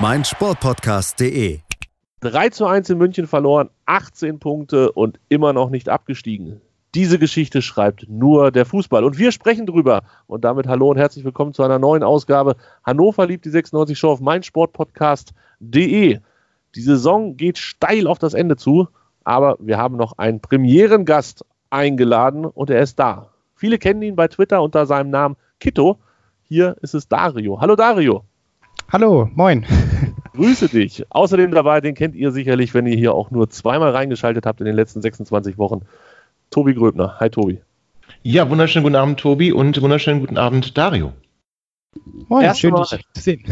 meinsportpodcast.de. 3 zu 1 in München verloren, 18 Punkte und immer noch nicht abgestiegen. Diese Geschichte schreibt nur der Fußball. Und wir sprechen drüber. Und damit hallo und herzlich willkommen zu einer neuen Ausgabe. Hannover liebt die 96 Show auf meinsportpodcast.de. Die Saison geht steil auf das Ende zu, aber wir haben noch einen Premierengast eingeladen und er ist da. Viele kennen ihn bei Twitter unter seinem Namen Kito. Hier ist es Dario. Hallo Dario. Hallo, moin. Grüße dich. Außerdem dabei, den kennt ihr sicherlich, wenn ihr hier auch nur zweimal reingeschaltet habt in den letzten 26 Wochen. Tobi Gröbner. Hi Tobi. Ja, wunderschönen guten Abend Tobi und wunderschönen guten Abend Dario. Moin, Erst schön dich zu sehen.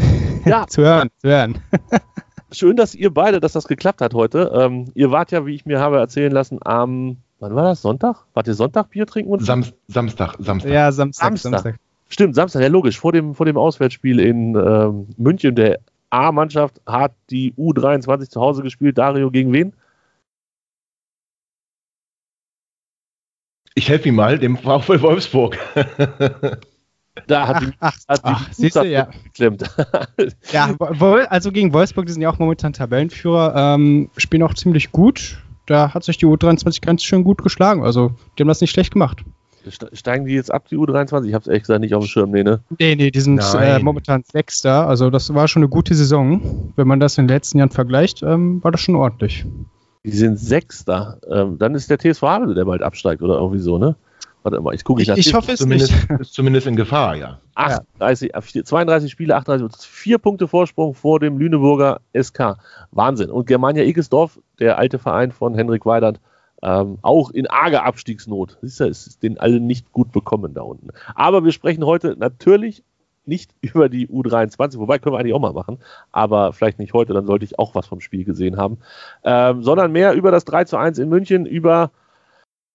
Ja. zu hören, zu hören. schön, dass ihr beide, dass das geklappt hat heute. Ähm, ihr wart ja, wie ich mir habe erzählen lassen, am, wann war das? Sonntag? Wart ihr Sonntag Bier trinken? Und Sam Samstag, Samstag. Ja, Samstag, Samstag. Samstag. Stimmt, Samstag, ja logisch, vor dem, vor dem Auswärtsspiel in ähm, München, der A-Mannschaft hat die U23 zu Hause gespielt. Dario gegen wen? Ich helfe ihm mal, dem VfL Wolfsburg. Da hat die, ach, hat ach, die siehst du, ja. geklemmt. ja, also gegen Wolfsburg, die sind ja auch momentan Tabellenführer, ähm, spielen auch ziemlich gut. Da hat sich die U23 ganz schön gut geschlagen. Also, die haben das nicht schlecht gemacht. Steigen die jetzt ab, die U23? Ich habe es ehrlich gesagt nicht auf dem Schirm, nee, ne? Nee, nee, die sind äh, momentan Sechster. Also das war schon eine gute Saison. Wenn man das in den letzten Jahren vergleicht, ähm, war das schon ordentlich. Die sind Sechster. Ähm, dann ist der TSV Havelse, der bald absteigt oder irgendwie so, ne? Warte mal, ich gucke. Ich, ich, ich hoffe es zumindest, nicht. Ist zumindest in Gefahr, ja. 38, 32 Spiele, 38, vier Punkte Vorsprung vor dem Lüneburger SK. Wahnsinn. Und Germania Igelsdorf, der alte Verein von Henrik Weidand, ähm, auch in arger Abstiegsnot. Siehst du, es ist den allen nicht gut bekommen da unten. Aber wir sprechen heute natürlich nicht über die U23, wobei können wir eigentlich auch mal machen, aber vielleicht nicht heute, dann sollte ich auch was vom Spiel gesehen haben, ähm, sondern mehr über das 3 zu 1 in München, über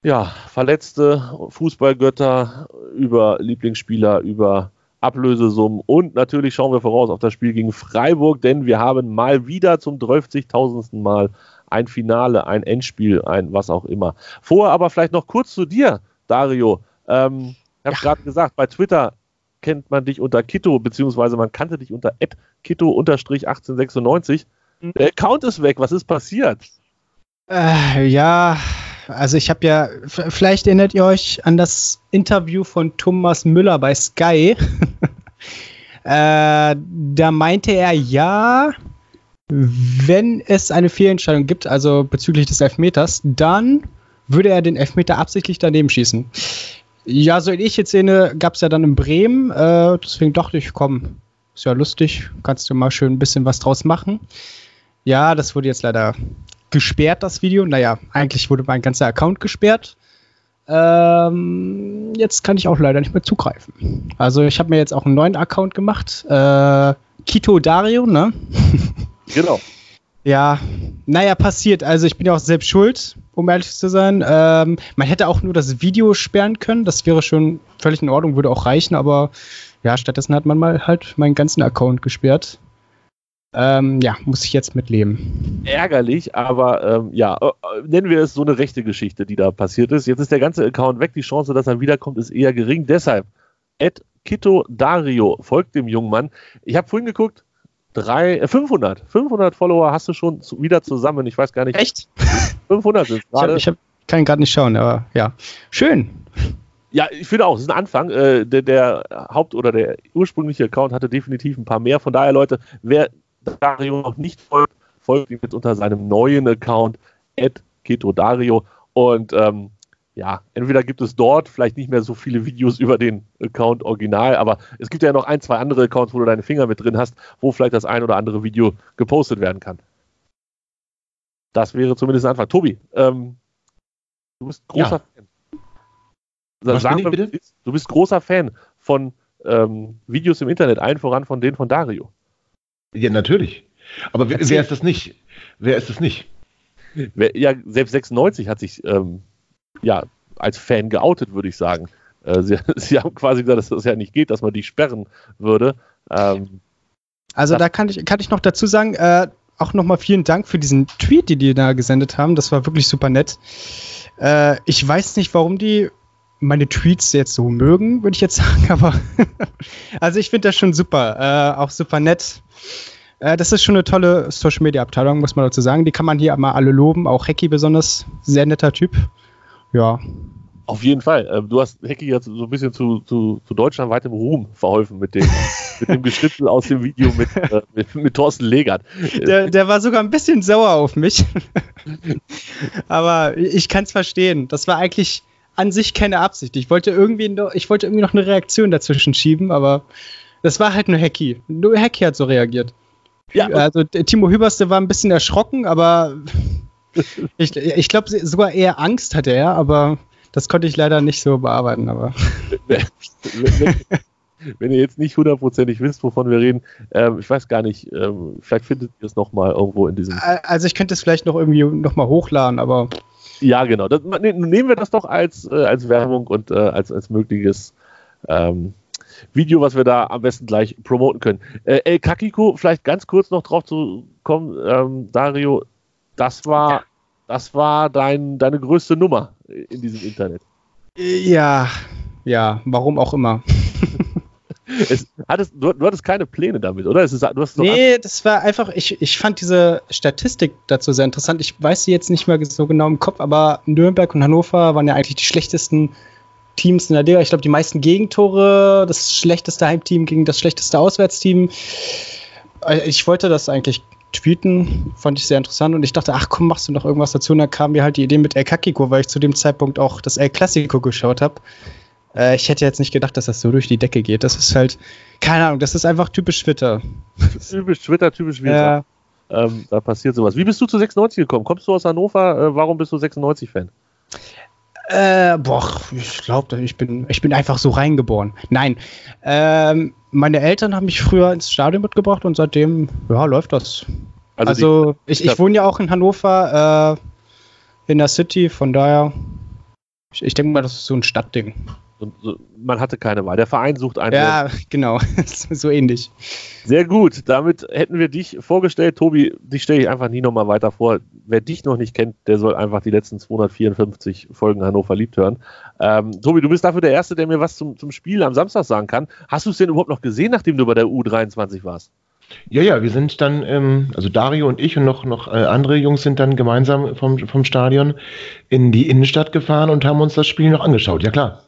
ja, verletzte Fußballgötter, über Lieblingsspieler, über Ablösesummen und natürlich schauen wir voraus auf das Spiel gegen Freiburg, denn wir haben mal wieder zum 12.000. Mal ein Finale, ein Endspiel, ein was auch immer. Vorher aber vielleicht noch kurz zu dir, Dario. Ähm, ich habe ja. gerade gesagt, bei Twitter kennt man dich unter Kito, beziehungsweise man kannte dich unter Kito-1896. Mhm. Der Account ist weg, was ist passiert? Äh, ja, also ich habe ja, vielleicht erinnert ihr euch an das Interview von Thomas Müller bei Sky. äh, da meinte er, ja, wenn es eine Fehlentscheidung gibt, also bezüglich des Elfmeters, dann würde er den Elfmeter absichtlich daneben schießen. Ja, so in ich jetzt sehe, gab es ja dann in Bremen, äh, deswegen dachte ich, komm, ist ja lustig, kannst du mal schön ein bisschen was draus machen. Ja, das wurde jetzt leider gesperrt, das Video. Naja, eigentlich wurde mein ganzer Account gesperrt. Ähm, jetzt kann ich auch leider nicht mehr zugreifen. Also ich habe mir jetzt auch einen neuen Account gemacht. Äh, Kito Dario, ne? Genau. Ja, naja, passiert. Also ich bin ja auch selbst schuld, um ehrlich zu sein. Ähm, man hätte auch nur das Video sperren können. Das wäre schon völlig in Ordnung, würde auch reichen. Aber ja, stattdessen hat man mal halt meinen ganzen Account gesperrt. Ähm, ja, muss ich jetzt mitleben. Ärgerlich, aber ähm, ja, äh, nennen wir es so eine rechte Geschichte, die da passiert ist. Jetzt ist der ganze Account weg. Die Chance, dass er wiederkommt, ist eher gering. Deshalb, Ed Kito Dario folgt dem jungen Mann. Ich habe vorhin geguckt, drei, äh, 500. 500 Follower hast du schon zu, wieder zusammen. Ich weiß gar nicht. Echt? 500 sind gerade. Ich, hab, ich kann gerade nicht schauen, aber ja. Schön. Ja, ich finde auch, es ist ein Anfang. Äh, der, der, Haupt- oder der ursprüngliche Account hatte definitiv ein paar mehr. Von daher, Leute, wer Dario noch nicht folgt, folgt ihm jetzt unter seinem neuen Account, Dario. Und ähm, ja, entweder gibt es dort vielleicht nicht mehr so viele Videos über den Account original, aber es gibt ja noch ein, zwei andere Accounts, wo du deine Finger mit drin hast, wo vielleicht das ein oder andere Video gepostet werden kann. Das wäre zumindest ein Anfang. Tobi, ähm, du bist großer ja. Fan. Was Sagen wir, bitte? Du bist großer Fan von ähm, Videos im Internet, allen voran von denen von Dario. Ja, natürlich. Aber wer, wer ist das nicht? Wer ist das nicht? Wer- Ja, selbst 96 hat sich ähm, ja als Fan geoutet, würde ich sagen. Äh, sie, sie haben quasi gesagt, dass das ja nicht geht, dass man die sperren würde. Ähm, Also da kann ich, kann ich noch dazu sagen, äh, auch nochmal vielen Dank für diesen Tweet, die die da gesendet haben. Das war wirklich super nett. Äh, ich weiß nicht, warum die meine Tweets jetzt so mögen, würde ich jetzt sagen, aber also ich finde das schon super, äh, auch super nett. Äh, das ist schon eine tolle Social Media Abteilung, muss man dazu sagen. Die kann man hier mal alle loben, auch Hacky besonders, sehr netter Typ. Ja, auf jeden Fall. Ähm, du hast Hecki jetzt so ein bisschen zu, zu, zu deutschlandweitem Ruhm verholfen mit dem, mit dem Geschnitzel aus dem Video mit, äh, mit, mit Thorsten Legert. der, der war sogar ein bisschen sauer auf mich. Aber ich kann es verstehen. Das war eigentlich an sich keine Absicht. Ich wollte irgendwie noch, ich wollte irgendwie noch eine Reaktion dazwischen schieben, aber das war halt nur Hacky. Nur Hacky hat so reagiert. Ja, Also Timo Hübers, der war ein bisschen erschrocken, aber ich, ich glaube sogar eher Angst hatte er, aber das konnte ich leider nicht so bearbeiten. Aber wenn, ihr jetzt nicht hundertprozentig wisst, wovon wir reden, ähm, ich weiß gar nicht, ähm, vielleicht findet ihr es nochmal irgendwo in diesem. also ich könnte es vielleicht noch irgendwie noch mal hochladen, aber Ja, genau. Das, ne- nehmen wir das doch als, äh, als Werbung und äh, als, als mögliches ähm, Video, was wir da am besten gleich promoten können. Äh, El Kakiko, vielleicht ganz kurz noch drauf zu kommen, ähm, Dario, das war, das war dein, deine größte Nummer in diesem Internet. ja, ja, warum auch immer. Es, hattest, du, du hattest keine Pläne damit, oder? Es ist, du hast Nee, das war einfach, ich, ich fand diese Statistik dazu sehr interessant. Ich weiß sie jetzt nicht mehr so genau im Kopf, aber Nürnberg und Hannover waren ja eigentlich die schlechtesten Teams in der Liga. Ich glaube, die meisten Gegentore, das schlechteste Heimteam gegen das schlechteste Auswärtsteam. Äh, Ich wollte das eigentlich tweeten, fand ich sehr interessant und ich dachte, ach komm, machst du noch irgendwas dazu? Und dann kam mir halt die Idee mit El Kakiko, weil ich zu dem Zeitpunkt auch das El Clasico geschaut habe. Äh, ich hätte jetzt nicht gedacht, dass das so durch die Decke geht. Das ist halt, keine Ahnung, das ist einfach typisch Twitter. typisch Twitter, typisch Ja. Wilson. Ähm, da passiert sowas. Wie bist du zu 96 gekommen? Kommst du aus Hannover? Äh, warum bist du 96-Fan? Äh, boah, ich glaube, ich bin, ich bin einfach so reingeboren. Nein, ähm, meine Eltern haben mich früher ins Stadion mitgebracht und seitdem, ja, läuft das. Also, ich, ich wohne ja auch in Hannover, äh, in der City, von daher, ich, ich denke mal, das ist so ein Stadtding. die, so, man hatte keine Wahl. Der Verein sucht einen. Ja, genau, so ähnlich. Sehr gut. Damit hätten wir dich vorgestellt. Tobi, dich stelle ich einfach nie nochmal weiter vor. Wer dich noch nicht kennt, der soll einfach die letzten 254 Folgen Hannover liebt hören. Ähm, Tobi, du bist dafür der Erste, der mir was zum, zum Spiel am Samstag sagen kann. Hast du es denn überhaupt noch gesehen, nachdem du bei der U23 warst? Ja, ja, wir sind dann, ähm, also Dario und ich und noch, noch äh, andere Jungs sind dann gemeinsam vom, vom Stadion in die Innenstadt gefahren und haben uns das Spiel noch angeschaut. Ja, klar.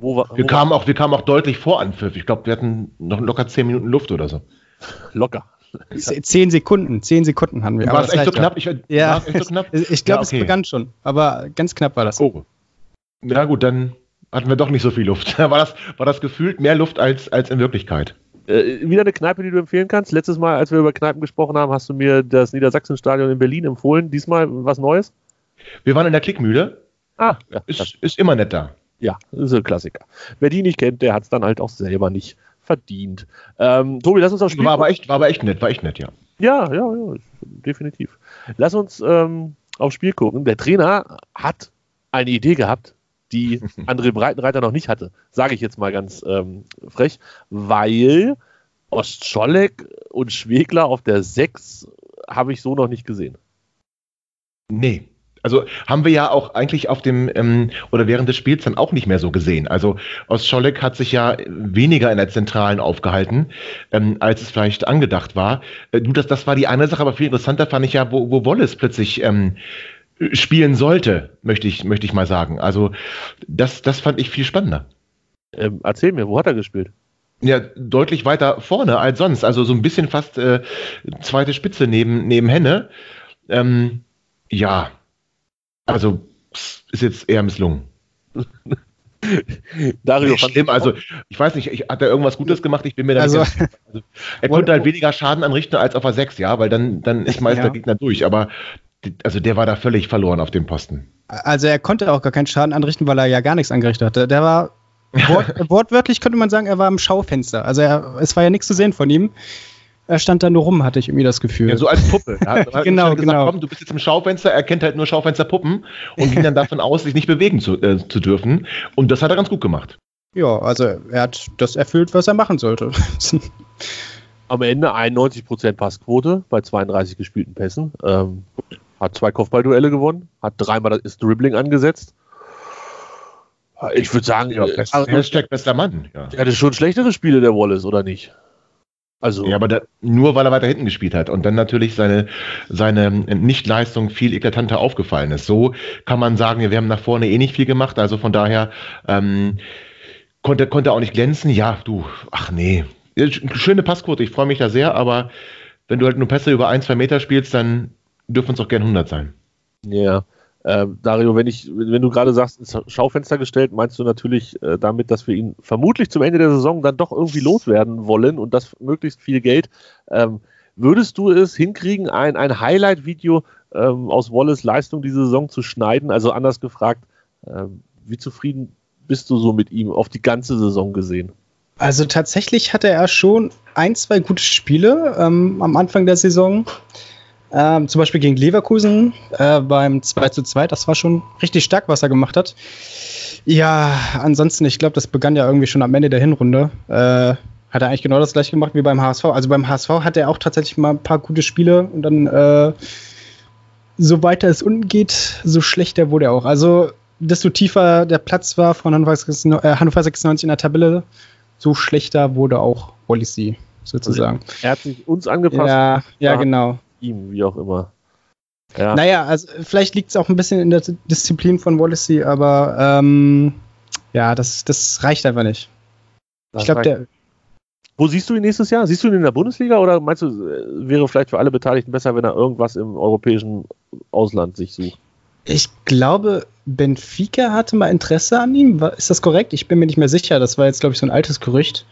Wo, war- Wir wo, kamen auch, wir kamen auch deutlich vor Anpfiff. Ich glaube, wir hatten noch locker zehn Minuten Luft oder so. locker. Zehn Sekunden, zehn Sekunden haben wir. War es echt so ja. knapp? Ich, Ja, es echt so knapp? Ich glaube, Ja, es okay. begann schon, aber ganz knapp war das. Oh. Ja gut, dann hatten wir doch nicht so viel Luft. war, das, war das gefühlt mehr Luft als, als in Wirklichkeit. Äh, wieder eine Kneipe, die du empfehlen kannst. Letztes Mal, als wir über Kneipen gesprochen haben, hast du mir das Niedersachsenstadion in Berlin empfohlen. Diesmal was Neues? Wir waren in der Klickmühle. Ah, ja, Ist, ist immer nett da. ja, ist ein Klassiker. Wer die nicht kennt, der hat es dann halt auch selber nicht verdient. Ähm, Tobi, lass uns aufs Spiel War aber echt, war aber echt nett, war echt nett, ja. Ja, ja, ja, definitiv. Lass uns ähm, aufs Spiel gucken. Der Trainer hat eine Idee gehabt, die André Breitenreiter noch nicht hatte. Sage ich jetzt mal ganz ähm, frech, weil Ostscholek und Schwegler auf der 6 habe ich so noch nicht gesehen. Nee. Also haben wir ja auch eigentlich auf dem ähm, oder während des Spiels dann auch nicht mehr so gesehen. Also Ostscholek hat sich ja weniger in der Zentralen aufgehalten, ähm, als es vielleicht angedacht war. Äh, du, das, das war die eine Sache, aber viel interessanter fand ich ja, wo, wo Wallace plötzlich ähm, spielen sollte, möchte ich, möchte ich mal sagen. Also das, das fand ich viel spannender. Ähm, erzähl mir, wo hat er gespielt? Ja, deutlich weiter vorne als sonst. Also so ein bisschen fast äh, zweite Spitze neben, neben Henne. Ähm, ja, also ist jetzt eher misslungen. Dario Nee, schlimm, also ich weiß nicht, ich, hat er irgendwas Gutes gemacht? Ich bin mir da Also- nicht ganz sicher. also, Er konnte halt weniger Schaden anrichten als auf der 6, ja, weil dann, dann ist meist Ja. der Gegner durch. Aber also der war da völlig verloren auf dem Posten. Also er konnte auch gar keinen Schaden anrichten, weil er ja gar nichts angerichtet hatte. Der war wort, wortwörtlich könnte man sagen, er war im Schaufenster. Also er, es war ja nichts zu sehen von ihm. er stand da nur rum, hatte ich irgendwie das Gefühl. Ja, so als Puppe. Er hat- er hat Genau, gesagt, genau. Komm, du bist jetzt im Schaufenster, er kennt halt nur Schaufensterpuppen und ging dann davon aus, sich nicht bewegen zu, äh, zu dürfen. Und das hat er ganz gut gemacht. Ja, also er hat das erfüllt, was er machen sollte. Am Ende 91% Passquote bei 32 gespielten Pässen. Ähm, hat zwei Kopfballduelle gewonnen, hat dreimal das Dribbling angesetzt. Ich würde sagen, Ja, äh, best, also, Hashtag bester Mann. Ja. er hatte schon schlechtere Spiele, der Wallace, oder nicht? Also, Ja, aber da, nur weil er weiter hinten gespielt hat und dann natürlich seine, seine Nichtleistung viel eklatanter aufgefallen ist. So kann man sagen, wir haben nach vorne eh nicht viel gemacht, also von daher ähm, konnte, konnte er auch nicht glänzen. Ja, du, ach nee. Schöne Passquote, ich freue mich da sehr, aber wenn du halt nur Pässe über ein, zwei Meter spielst, dann dürfen es auch gern 100 sein. Ja, ähm, Dario, wenn ich, wenn du gerade sagst, ins Schaufenster gestellt, meinst du natürlich äh, damit, dass wir ihn vermutlich zum Ende der Saison dann doch irgendwie loswerden wollen und das möglichst viel Geld. Ähm, würdest du es hinkriegen, ein, ein Highlight-Video ähm, aus Wallace Leistung diese Saison zu schneiden? Also anders gefragt, ähm, wie zufrieden bist du so mit ihm auf die ganze Saison gesehen? Also tatsächlich hatte er schon ein, zwei gute Spiele ähm, am Anfang der Saison. Ähm, zum Beispiel gegen Leverkusen äh, beim 2 zu 2. Das war schon richtig stark, was er gemacht hat. Ja, ansonsten, ich glaube, das begann ja irgendwie schon am Ende der Hinrunde. Äh, hat er eigentlich genau das gleiche gemacht wie beim HSV. Also beim HSV hatte er auch tatsächlich mal ein paar gute Spiele und dann, äh, so weiter es unten geht, so schlechter wurde er auch. Also, desto tiefer der Platz war von Hannover 96, äh, Hannover 96 in der Tabelle, so schlechter wurde auch Wallisi, sozusagen. Er hat sich uns angepasst, ja, Ja. genau. Ihm, wie auch immer. Ja, Naja, also vielleicht liegt es auch ein bisschen in der Disziplin von Wallacey, aber ähm, ja, das, das reicht einfach nicht. das Ich glaube, der. Wo siehst du ihn nächstes Jahr? Siehst du ihn in der Bundesliga oder meinst du, äh, wäre vielleicht für alle Beteiligten besser, wenn er irgendwas im europäischen Ausland sich sucht? Ich glaube, Benfica hatte mal Interesse an ihm. Ist das korrekt? Ich bin mir nicht mehr sicher. Das war jetzt, glaube ich, so ein altes Gerücht.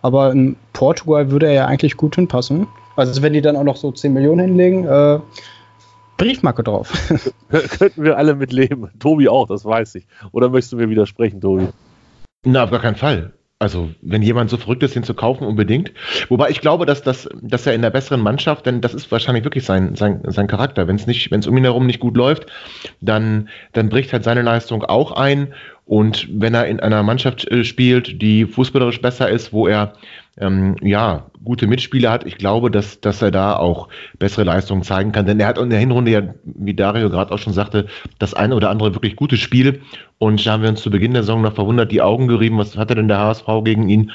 Aber in Portugal würde er ja eigentlich gut hinpassen. Also, wenn die dann auch noch so 10 Millionen hinlegen, äh, Briefmarke drauf. Könnten wir alle mit leben. Tobi auch, das weiß ich. Oder möchtest du mir widersprechen, Tobi? Na, auf gar keinen Fall. Also, wenn jemand so verrückt ist, den zu kaufen, unbedingt. Wobei ich glaube, dass, dass, dass er in der besseren Mannschaft, denn das ist wahrscheinlich wirklich sein, sein, sein Charakter. Wenn es nicht, wenn es um ihn herum nicht gut läuft, dann, dann bricht halt seine Leistung auch ein. Und wenn er in einer Mannschaft äh, spielt, die fußballerisch besser ist, wo er ähm, ja gute Mitspieler hat, ich glaube, dass, dass er da auch bessere Leistungen zeigen kann. Denn er hat in der Hinrunde ja, wie Dario gerade auch schon sagte, das eine oder andere wirklich gute Spiel. Und da haben wir uns zu Beginn der Saison noch verwundert die Augen gerieben. Was hatte denn der HSV gegen ihn?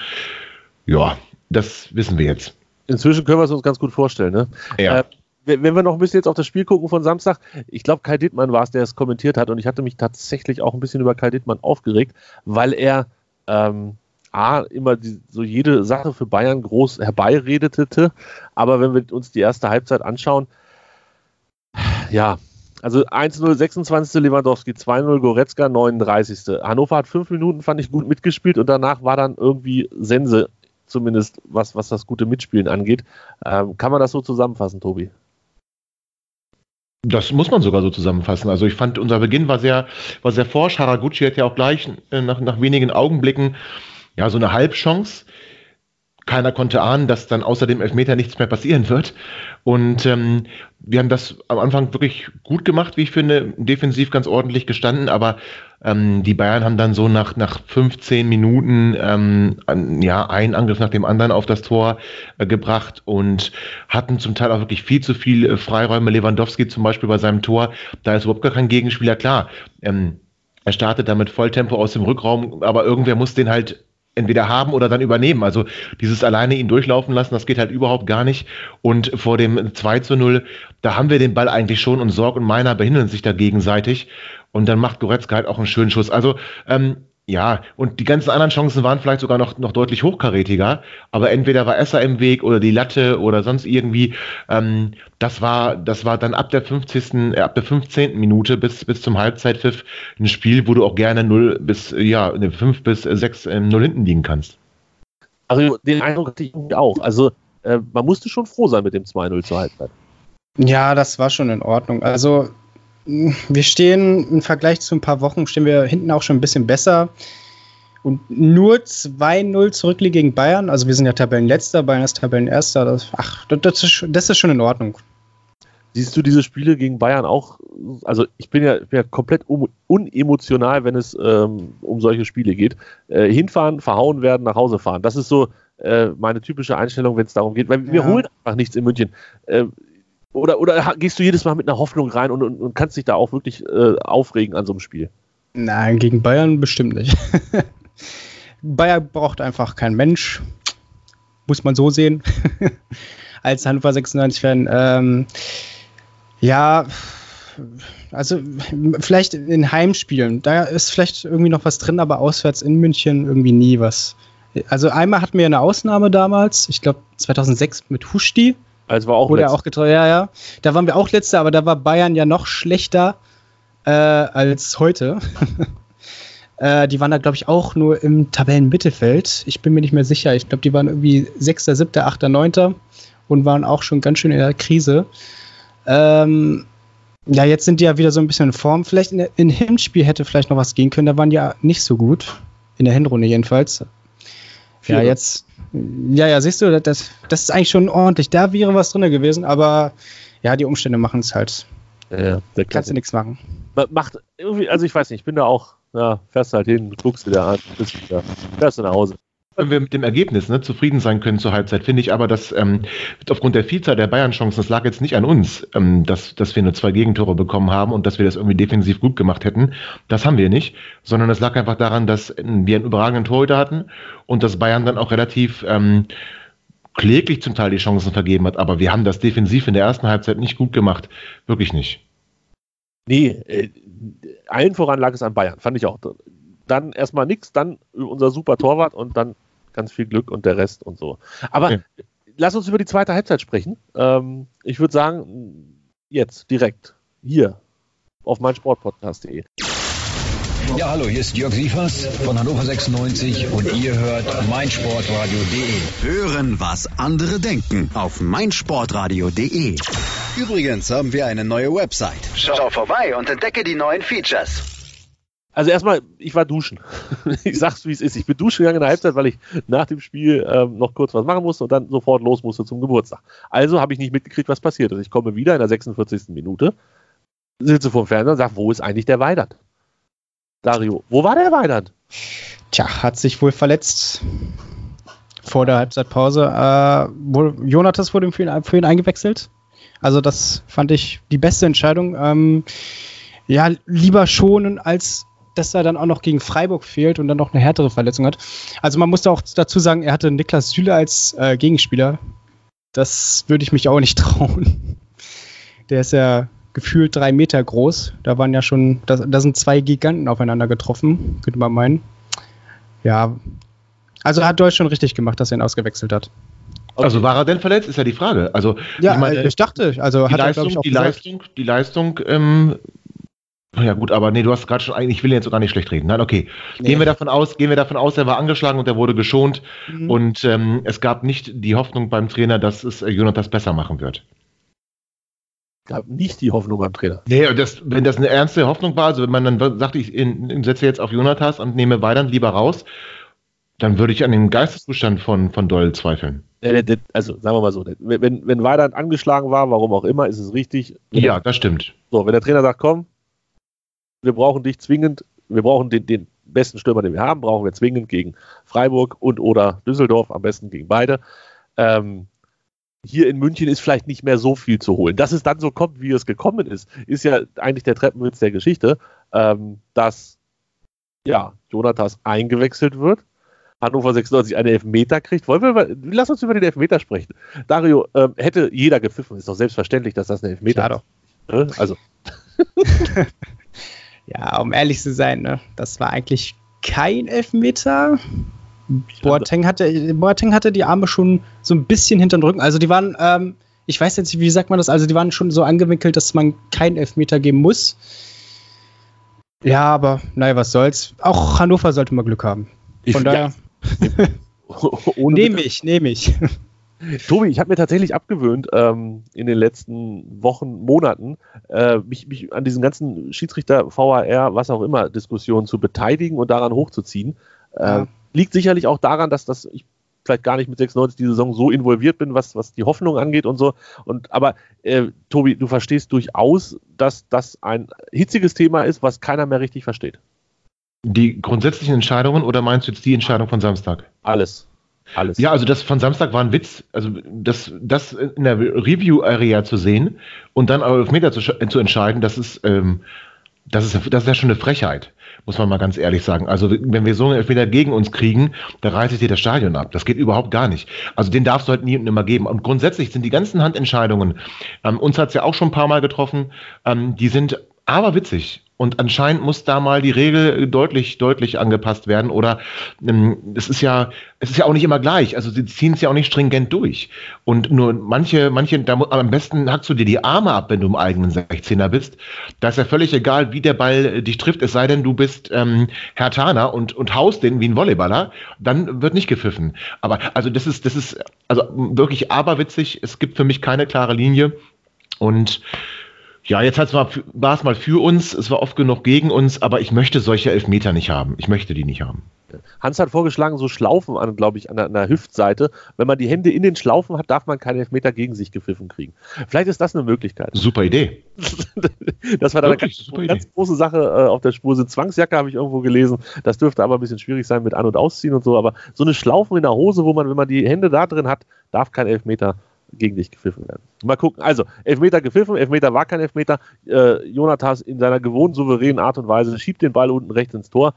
Ja, das wissen wir jetzt. Inzwischen können wir es uns ganz gut vorstellen, ne? Ja. Äh, wenn wenn wir noch ein bisschen jetzt auf das Spiel gucken von Samstag, ich glaube, Kai Dittmann war es, der es kommentiert hat und ich hatte mich tatsächlich auch ein bisschen über Kai Dittmann aufgeregt, weil er ähm, A, immer die, so jede Sache für Bayern groß herbeiredete, aber wenn wir uns die erste Halbzeit anschauen, ja, also 1-0, 26. Lewandowski, 2-0 Goretzka, 39. Hannover hat fünf Minuten, fand ich, gut mitgespielt und danach war dann irgendwie Sense, zumindest was, was das gute Mitspielen angeht. Ähm, kann man das so zusammenfassen, Tobi? Das muss man sogar so zusammenfassen. Also ich fand, unser Beginn war sehr, war sehr forsch. Haraguchi hat ja auch gleich äh, nach, nach wenigen Augenblicken ja so eine Halbchance. Keiner konnte ahnen, dass dann außer dem Elfmeter nichts mehr passieren wird. Und ähm, wir haben das am Anfang wirklich gut gemacht, wie ich finde, defensiv ganz ordentlich gestanden, aber ähm, die Bayern haben dann so nach, nach 15 Minuten ähm, an, ja, einen Angriff nach dem anderen auf das Tor äh, gebracht und hatten zum Teil auch wirklich viel zu viel äh, Freiräume. Lewandowski zum Beispiel bei seinem Tor, da ist überhaupt gar kein Gegenspieler klar. Ähm, er startet da mit Volltempo aus dem Rückraum, aber irgendwer muss den halt entweder haben oder dann übernehmen. Also dieses alleine ihn durchlaufen lassen, das geht halt überhaupt gar nicht. Und vor dem 2 zu 0, da haben wir den Ball eigentlich schon und Sorg und Meiner behindern sich da gegenseitig. Und dann macht Goretzka halt auch einen schönen Schuss. Also ähm, ja, und die ganzen anderen Chancen waren vielleicht sogar noch, noch deutlich hochkarätiger, aber entweder war Esser im Weg oder die Latte oder sonst irgendwie. Ähm, das war, das war dann ab der 50., äh, ab der 15. Minute bis, bis zum Halbzeitpfiff ein Spiel, wo du auch gerne 0 bis, ja, 5 bis 6 äh, 0 hinten liegen kannst. Also den Eindruck hatte ich auch. Also äh, man musste schon froh sein mit dem 2-0 zur Halbzeit. Ja, das war schon in Ordnung. Also, wir stehen im Vergleich zu ein paar Wochen, stehen wir hinten auch schon ein bisschen besser. und nur 2-0 zurückliegen gegen Bayern. Also wir sind ja Tabellenletzter, Bayern ist Tabellenerster. Das, ach, das ist, das ist schon in Ordnung. Siehst du diese Spiele gegen Bayern auch? Also ich bin ja, bin ja komplett un unemotional, wenn es ähm, um solche Spiele geht. Äh, hinfahren, verhauen werden, nach Hause fahren. Das ist so äh, meine typische Einstellung, wenn es darum geht. Weil wir Ja. holen einfach nichts in München. Oder, oder gehst du jedes Mal mit einer Hoffnung rein und, und, und kannst dich da auch wirklich äh, aufregen an so einem Spiel? Nein, gegen Bayern bestimmt nicht. Bayern braucht einfach kein Mensch. Muss man so sehen. Als Hannover 96-Fan. Ähm, ja, also vielleicht in Heimspielen. Da ist vielleicht irgendwie noch was drin, aber auswärts in München irgendwie nie was. Also einmal hatten wir eine Ausnahme damals, ich glaube 2006 mit Huschti. Also war auch Wurde er letzt- auch getroffen, ja, ja. Da waren wir auch letzter, aber da war Bayern ja noch schlechter äh, als heute. äh, die waren da, glaube ich, auch nur im Tabellenmittelfeld. Ich bin mir nicht mehr sicher. Ich glaube, die waren irgendwie 6., 7., 8., 9. und waren auch schon ganz schön in der Krise. Ähm, ja, jetzt sind die ja wieder so ein bisschen in Form. Vielleicht in, in Hinspiel hätte vielleicht noch was gehen können. Da waren die ja nicht so gut. In der Hinrunde jedenfalls. Ja, jetzt. Ja, ja, siehst du, das, das ist eigentlich schon ordentlich. Da wäre was drin gewesen, aber ja, die Umstände machen es halt. Ja, ja, Kannst du nichts machen. Ma- macht irgendwie, also ich weiß nicht, ich bin da auch, ja, fährst halt hin, guckst wieder an, bist wieder, fährst du nach Hause. Wenn wir mit dem Ergebnis ne, zufrieden sein können zur Halbzeit, finde ich aber, dass ähm, aufgrund der Vielzahl der Bayern-Chancen, das lag jetzt nicht an uns, ähm, dass, dass wir nur zwei Gegentore bekommen haben und dass wir das irgendwie defensiv gut gemacht hätten. Das haben wir nicht, sondern es lag einfach daran, dass ähm, wir einen überragenden Torhüter hatten und dass Bayern dann auch relativ ähm, kläglich zum Teil die Chancen vergeben hat. Aber wir haben das defensiv in der ersten Halbzeit nicht gut gemacht. Wirklich nicht. Nee, äh, allen voran lag es an Bayern, fand ich auch. Dann erstmal nichts, dann unser super Torwart und dann ganz viel Glück und der Rest und so. Aber Okay. lass uns über die zweite Halbzeit sprechen. Ähm, ich würde sagen, jetzt direkt hier auf meinsportpodcast.de. Ja, hallo, hier ist Jörg Sievers von Hannover 96 und ihr hört meinsportradio.de. Hören, was andere denken auf meinsportradio.de. Übrigens haben wir eine neue Website. Schau vorbei und entdecke die neuen Features. Also erstmal, ich war duschen. Ich sag's, wie es ist. Ich bin duschen gegangen in der Halbzeit, weil ich nach dem Spiel ähm, noch kurz was machen musste und dann sofort los musste zum Geburtstag. Also habe ich nicht mitgekriegt, was passiert ist. Ich komme wieder in der 46. Minute, sitze vor dem Fernseher und sage, wo ist eigentlich der Weidand? Dario, wo war der Weidand? Tja, hat sich wohl verletzt vor der Halbzeitpause. Äh, wurde, Jonathas wurde für ihn, für ihn eingewechselt. Also das fand ich die beste Entscheidung. Ähm, ja, lieber schonen, als dass er dann auch noch gegen Freiburg fehlt und dann noch eine härtere Verletzung hat. Also man muss da auch dazu sagen, er hatte Niklas Süle als äh, Gegenspieler. Das würde ich mich auch nicht trauen. Der ist ja gefühlt drei Meter groß. Da waren ja schon, da, da sind zwei Giganten aufeinander getroffen, könnte man meinen. Ja, also hat Deutsch schon richtig gemacht, dass er ihn ausgewechselt hat. Also war er denn verletzt, ist ja die Frage. Also Ja, ich meine, ich dachte, also die hat er, Leistung, glaube ich, auch die gesagt. Leistung, die Leistung, ähm, ja gut, aber nee, du hast gerade schon, eigentlich- ich will jetzt auch gar nicht schlecht reden. Nein, okay. Nee. Gehen wir davon aus, gehen wir davon aus, er war angeschlagen und er wurde geschont Mhm. und ähm, es gab nicht die Hoffnung beim Trainer, dass es äh, Jonathas besser machen wird. Gab nicht die Hoffnung am Trainer. Nee, das, wenn das eine ernste Hoffnung war, also wenn man dann sagt, ich in, in, setze jetzt auf Jonathas und nehme Weidand lieber raus, dann würde ich an dem Geisteszustand von, von Doyle zweifeln. Also sagen wir mal so, wenn, wenn Weidand angeschlagen war, warum auch immer, ist es richtig. Ja, das stimmt. So, wenn der Trainer sagt, komm, wir brauchen dich zwingend, wir brauchen den, den besten Stürmer, den wir haben, brauchen wir zwingend gegen Freiburg und oder Düsseldorf, am besten gegen beide. Ähm, hier in München ist vielleicht nicht mehr so viel zu holen. Dass es dann so kommt, wie es gekommen ist, ist ja eigentlich der Treppenwitz der Geschichte, ähm, dass ja, Jonathas eingewechselt wird, Hannover 96 einen Elfmeter kriegt. Wollen wir über, lass uns über den Elfmeter sprechen. Dario, ähm, hätte jeder gepfiffen, ist doch selbstverständlich, dass das ein Elfmeter Klar ist. Ne? Also, Ja, um ehrlich zu sein, ne, das war eigentlich kein Elfmeter. Boateng hatte, Boateng hatte die Arme schon so ein bisschen hinterm Rücken. Also die waren, ähm, ich weiß jetzt nicht, wie sagt man das, also die waren schon so angewinkelt, dass man keinen Elfmeter geben muss. Ja, aber naja, was soll's. Auch Hannover sollte mal Glück haben. Von Ich- daher, ohne nehme ich, nehme ich. Tobi, ich habe mir tatsächlich abgewöhnt, ähm, in den letzten Wochen, Monaten, äh, mich, mich an diesen ganzen Schiedsrichter, VAR, was auch immer, Diskussionen zu beteiligen und daran hochzuziehen. Ja. Äh, liegt sicherlich auch daran, dass das ich vielleicht gar nicht mit 96 die Saison so involviert bin, was, was die Hoffnung angeht und so. Und aber äh, Tobi, du verstehst durchaus, dass das ein hitziges Thema ist, was keiner mehr richtig versteht. Die grundsätzlichen Entscheidungen oder meinst du jetzt die Entscheidung von Samstag? Alles. Alles. Ja, also das von Samstag war ein Witz. Also das, das in der Review-Area zu sehen und dann auf Meter zu, zu entscheiden, das ist, ähm, das, ist, das ist ja schon eine Frechheit, muss man mal ganz ehrlich sagen. Also wenn wir so einen Elfmeter gegen uns kriegen, da reißt dir das Stadion ab. Das geht überhaupt gar nicht. Also den darfst du halt nie und nimmer geben. Und grundsätzlich sind die ganzen Handentscheidungen, ähm, uns hat es ja auch schon ein paar Mal getroffen, ähm, die sind aber witzig. Und anscheinend muss da mal die Regel deutlich, deutlich angepasst werden. Oder ähm, es ist ja, es ist ja auch nicht immer gleich. Also sie ziehen es ja auch nicht stringent durch. Und nur manche, manche, da, am besten hackst du dir die Arme ab, wenn du im eigenen 16er bist. Da ist ja völlig egal, wie der Ball äh, dich trifft, es sei denn, du bist ähm, Herr Tana und, und haust den wie ein Volleyballer, dann wird nicht gepfiffen. Aber also das ist, das ist also wirklich aberwitzig. Es gibt für mich keine klare Linie. Und ja, jetzt war es mal für uns, es war oft genug gegen uns, aber ich möchte solche Elfmeter nicht haben. Ich möchte die nicht haben. Hans hat vorgeschlagen, so Schlaufen an, glaube ich, an der, an der, Hüftseite. Wenn man die Hände in den Schlaufen hat, darf man keine Elfmeter gegen sich gepfiffen kriegen. Vielleicht ist das eine Möglichkeit. Super Idee. das war dann eine ganz, ganz große Sache äh, auf der Spur. Sind Zwangsjacke habe ich irgendwo gelesen. Das dürfte aber ein bisschen schwierig sein mit An- und Ausziehen und so. Aber so eine Schlaufen in der Hose, wo man, wenn man die Hände da drin hat, darf kein Elfmeter gegen dich gepfiffen werden. Mal gucken. Also, Elfmeter gepfiffen, Elfmeter war kein Elfmeter. Äh, Jonathas in seiner gewohnten souveränen Art und Weise schiebt den Ball unten rechts ins Tor.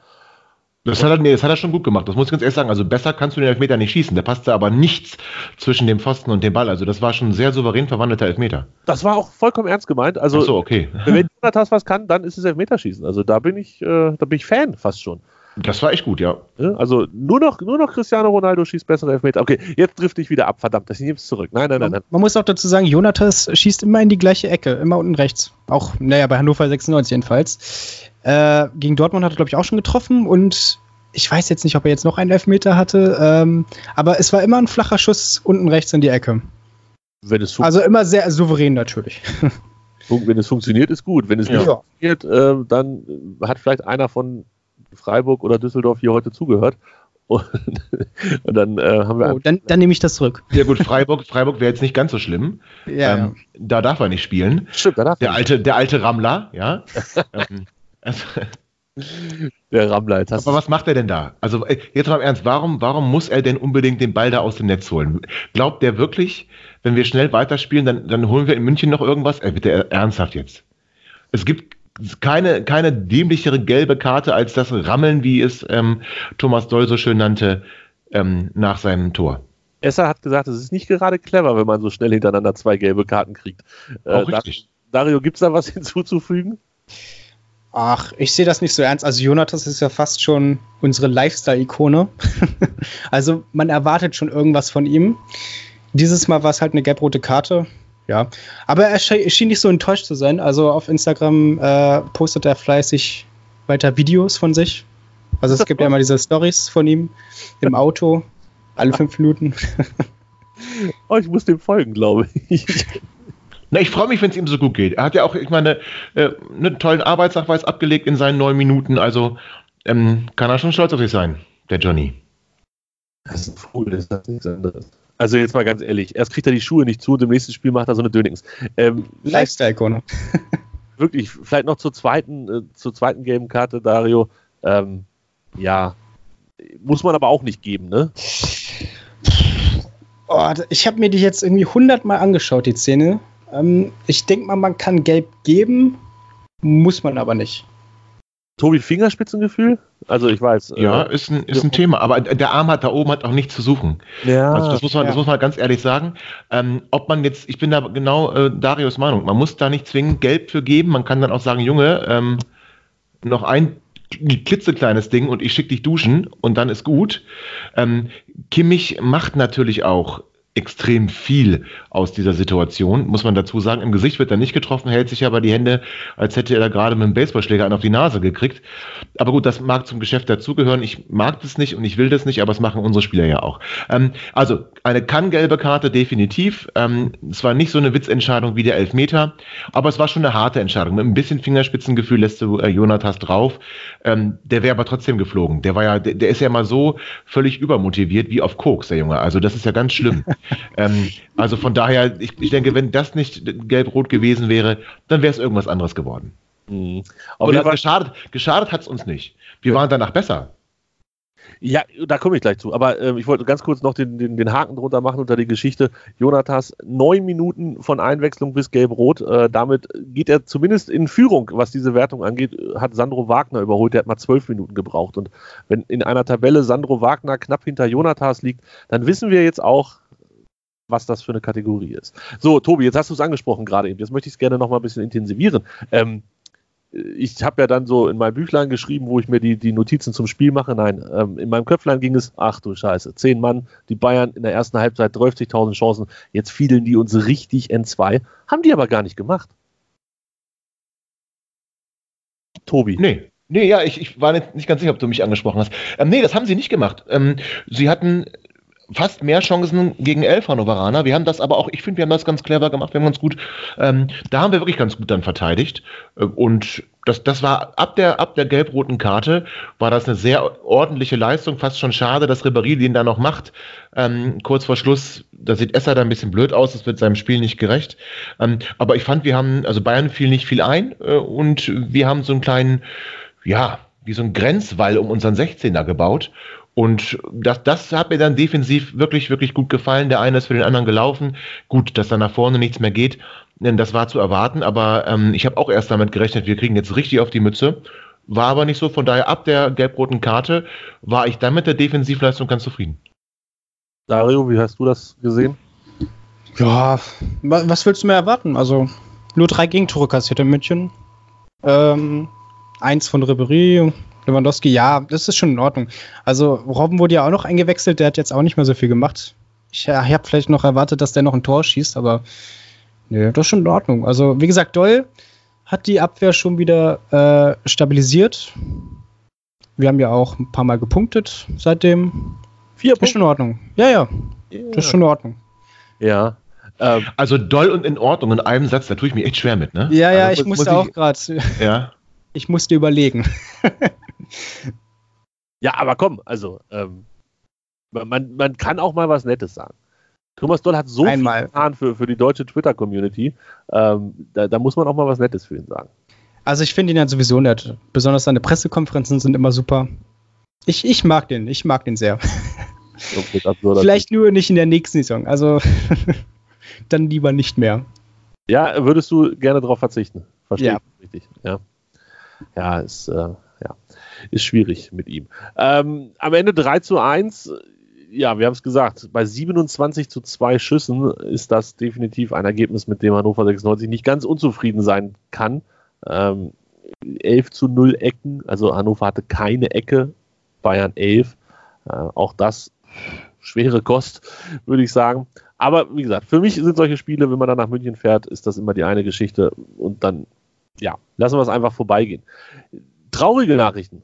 Das hat, er, nee, das hat er schon gut gemacht, das muss ich ganz ehrlich sagen. Also besser kannst du den Elfmeter nicht schießen. Da passte aber nichts zwischen dem Pfosten und dem Ball. Also das war schon ein sehr souverän verwandelter Elfmeter. Das war auch vollkommen ernst gemeint. Also, Ach so, okay. wenn Jonathas was kann, dann ist es Elfmeterschießen. Also da bin ich, äh, da bin ich Fan fast schon. Das war echt gut, ja. Also nur noch, nur noch Cristiano Ronaldo schießt bessere Elfmeter. Okay, jetzt trifft ich wieder ab. Verdammt, das nehme es zurück. Nein, nein, nein, nein. Man muss auch dazu sagen, Jonathas schießt immer in die gleiche Ecke, immer unten rechts. Auch, naja, bei Hannover 96 jedenfalls. Äh, gegen Dortmund hat er, glaube ich, auch schon getroffen und ich weiß jetzt nicht, ob er jetzt noch einen Elfmeter hatte, ähm, aber es war immer ein flacher Schuss unten rechts in die Ecke. also immer sehr souverän natürlich. Wenn es funktioniert, ist gut. Wenn es nicht ja. funktioniert, äh, dann hat vielleicht einer von Freiburg oder Düsseldorf hier heute zugehört. Und, und dann äh, haben wir. Oh, dann, dann nehme ich das zurück. Ja, gut, Freiburg, Freiburg wäre jetzt nicht ganz so schlimm. Ja, ähm, ja. Da darf er nicht spielen. Stimmt, da darf der alte, Der alte Rammler, ja. ähm, also, der Rammler. Jetzt Aber was macht er denn da? Also äh, jetzt mal im Ernst, warum, warum muss er denn unbedingt den Ball da aus dem Netz holen? Glaubt der wirklich, wenn wir schnell weiterspielen, dann, dann holen wir in München noch irgendwas? Äh, bitte ernsthaft jetzt. Es gibt keine, keine dämlichere gelbe Karte als das Rammeln, wie es ähm, Thomas Doll so schön nannte, ähm, nach seinem Tor. Esser hat gesagt, es ist nicht gerade clever, wenn man so schnell hintereinander zwei gelbe Karten kriegt. Äh, Auch richtig. Dario, gibt es da was hinzuzufügen? Ach, ich sehe das nicht so ernst. Also Jonathas ist ja fast schon unsere Lifestyle-Ikone. also man erwartet schon irgendwas von ihm. Dieses Mal war es halt eine gelb-rote Karte. Ja, aber er schien nicht so enttäuscht zu sein. Also auf Instagram äh, postet er fleißig weiter Videos von sich. Also es gibt ja immer diese Stories von ihm im Auto, alle fünf Minuten. oh, ich muss dem folgen, glaube ich. Na, ich freue mich, wenn es ihm so gut geht. Er hat ja auch, ich meine, äh, einen tollen Arbeitsnachweis abgelegt in seinen neun Minuten. Also ähm, kann er schon stolz auf sich sein, der Johnny. Das ist ein Vogel, das ist nichts anderes. Also jetzt mal ganz ehrlich, erst kriegt er die Schuhe nicht zu und im nächsten Spiel macht er so eine Dönings. Ähm, Lifestyle-Ikone. wirklich, vielleicht noch zur zweiten, äh, zur zweiten Game-Karte, Dario. Ähm, ja, muss man aber auch nicht geben, ne? Oh, ich habe mir die jetzt irgendwie hundertmal angeschaut, die Szene. Ähm, ich denke mal, man kann gelb geben, muss man aber nicht. Tobi Fingerspitzengefühl? Also ich weiß. Ja, äh, ist, ein, ist ein Thema, aber der Arm hat da oben hat auch nichts zu suchen. Ja. Also das muss man, ja. das muss man ganz ehrlich sagen. Ähm, ob man jetzt, ich bin da genau äh, Darius Meinung, man muss da nicht zwingend Gelb für geben, man kann dann auch sagen, Junge, ähm, noch ein klitzekleines Ding und ich schicke dich duschen und dann ist gut. Ähm, Kimmich macht natürlich auch extrem viel aus dieser Situation, muss man dazu sagen. Im Gesicht wird er nicht getroffen, hält sich aber die Hände, als hätte er da gerade mit einem Baseballschläger einen auf die Nase gekriegt. Aber gut, das mag zum Geschäft dazugehören. Ich mag das nicht und ich will das nicht, aber es machen unsere Spieler ja auch. Ähm, also eine kann-gelbe Karte definitiv. Ähm, es war nicht so eine Witzentscheidung wie der Elfmeter, aber es war schon eine harte Entscheidung. Mit ein bisschen Fingerspitzengefühl lässt du äh, Jonathas drauf. Ähm, der wäre aber trotzdem geflogen. Der war ja, der, der ist ja mal so völlig übermotiviert wie auf Koks, der Junge. Also das ist ja ganz schlimm. ähm, also von daher, ich, ich denke, wenn das nicht gelb-rot gewesen wäre, dann wäre es irgendwas anderes geworden. Mhm. Aber geschadet, geschadet hat es uns nicht. Wir waren danach besser. Ja, da komme ich gleich zu. Aber äh, ich wollte ganz kurz noch den, den, den, Haken drunter machen unter die Geschichte. Jonathas, neun Minuten von Einwechslung bis Gelb-Rot. Äh, damit geht er zumindest in Führung, was diese Wertung angeht. Hat Sandro Wagner überholt. Der hat mal zwölf Minuten gebraucht. Und wenn in einer Tabelle Sandro Wagner knapp hinter Jonathas liegt, dann wissen wir jetzt auch, was das für eine Kategorie ist. So, Tobi, jetzt hast du es angesprochen gerade eben. Jetzt möchte ich es gerne noch mal ein bisschen intensivieren. Ähm, ich habe ja dann so in mein Büchlein geschrieben, wo ich mir die, die Notizen zum Spiel mache. Nein, ähm, in meinem Köpflein ging es, ach du Scheiße, zehn Mann, die Bayern in der ersten Halbzeit 30.000 Chancen, jetzt fielen die uns richtig N2, haben die aber gar nicht gemacht. Tobi. Nee. Nee, ja, ich, ich war nicht, ganz sicher, ob du mich angesprochen hast. Ähm, nee, das haben sie nicht gemacht. Ähm, sie hatten fast mehr Chancen gegen elf Hannoveraner. Wir haben das aber auch, ich finde, wir haben das ganz clever gemacht, wir haben ganz gut, ähm, da haben wir wirklich ganz gut dann verteidigt. Äh, und das, das war ab der, ab der gelb-roten Karte, war das eine sehr ordentliche Leistung. Fast schon schade, dass Ribéry den da noch macht. Ähm, kurz vor Schluss, da sieht Esser da ein bisschen blöd aus, das wird seinem Spiel nicht gerecht. Ähm, aber ich fand, wir haben, also Bayern fiel nicht viel ein äh, und wir haben so einen kleinen, ja, wie so ein Grenzwall um unseren 16er gebaut. Und das, das hat mir dann defensiv wirklich, wirklich gut gefallen. Der eine ist für den anderen gelaufen. Gut, dass da nach vorne nichts mehr geht, denn das war zu erwarten. Aber ähm, ich habe auch erst damit gerechnet, wir kriegen jetzt richtig auf die Mütze. War aber nicht so. Von daher, ab der gelb-roten Karte war ich dann mit der Defensivleistung ganz zufrieden. Dario, wie hast du das gesehen? Ja, was willst du mehr erwarten? Also, nur drei Gegentore kassiert in München. Ähm, eins von Ribery, Lewandowski, ja, das ist schon in Ordnung. Also Robben wurde ja auch noch eingewechselt, der hat jetzt auch nicht mehr so viel gemacht. Ich, ich habe vielleicht noch erwartet, dass der noch ein Tor schießt, aber nee, das ist schon in Ordnung. Also wie gesagt, Doll hat die Abwehr schon wieder äh, stabilisiert. Wir haben ja auch ein paar Mal gepunktet seitdem. Vier Punkte. Ist schon in Ordnung. Ja, ja. Yeah. Das ist schon in Ordnung. Ja. Ähm, also doll und in Ordnung in einem Satz, da tue ich mich echt schwer mit, ne? Ja, ja, also, ich musste auch gerade. Ja. Ich musste überlegen. ja, aber komm, also ähm, man, man kann auch mal was Nettes sagen. Thomas Doll hat so Einmal. viel getan für, für die deutsche Twitter-Community. Ähm, da, da, muss man auch mal was Nettes für ihn sagen. Also ich finde ihn ja sowieso nett. Besonders seine Pressekonferenzen sind immer super. Ich, ich mag den, ich mag den sehr. Vielleicht nur nicht in der nächsten Saison. Also dann lieber nicht mehr. Ja, würdest du gerne darauf verzichten? Verstehe ja. richtig. Ja ja, ist, äh, ist schwierig mit ihm. Ähm, am Ende 3 zu 1, ja, wir haben es gesagt, bei 27 zu 2 Schüssen ist das definitiv ein Ergebnis, mit dem Hannover 96 nicht ganz unzufrieden sein kann. Ähm, 11 zu 0 Ecken, also Hannover hatte keine Ecke, Bayern 11. Äh, auch das schwere Kost, würde ich sagen. Aber wie gesagt, für mich sind solche Spiele, wenn man dann nach München fährt, ist das immer die eine Geschichte und dann ja, lassen wir es einfach vorbeigehen. Traurige Nachrichten.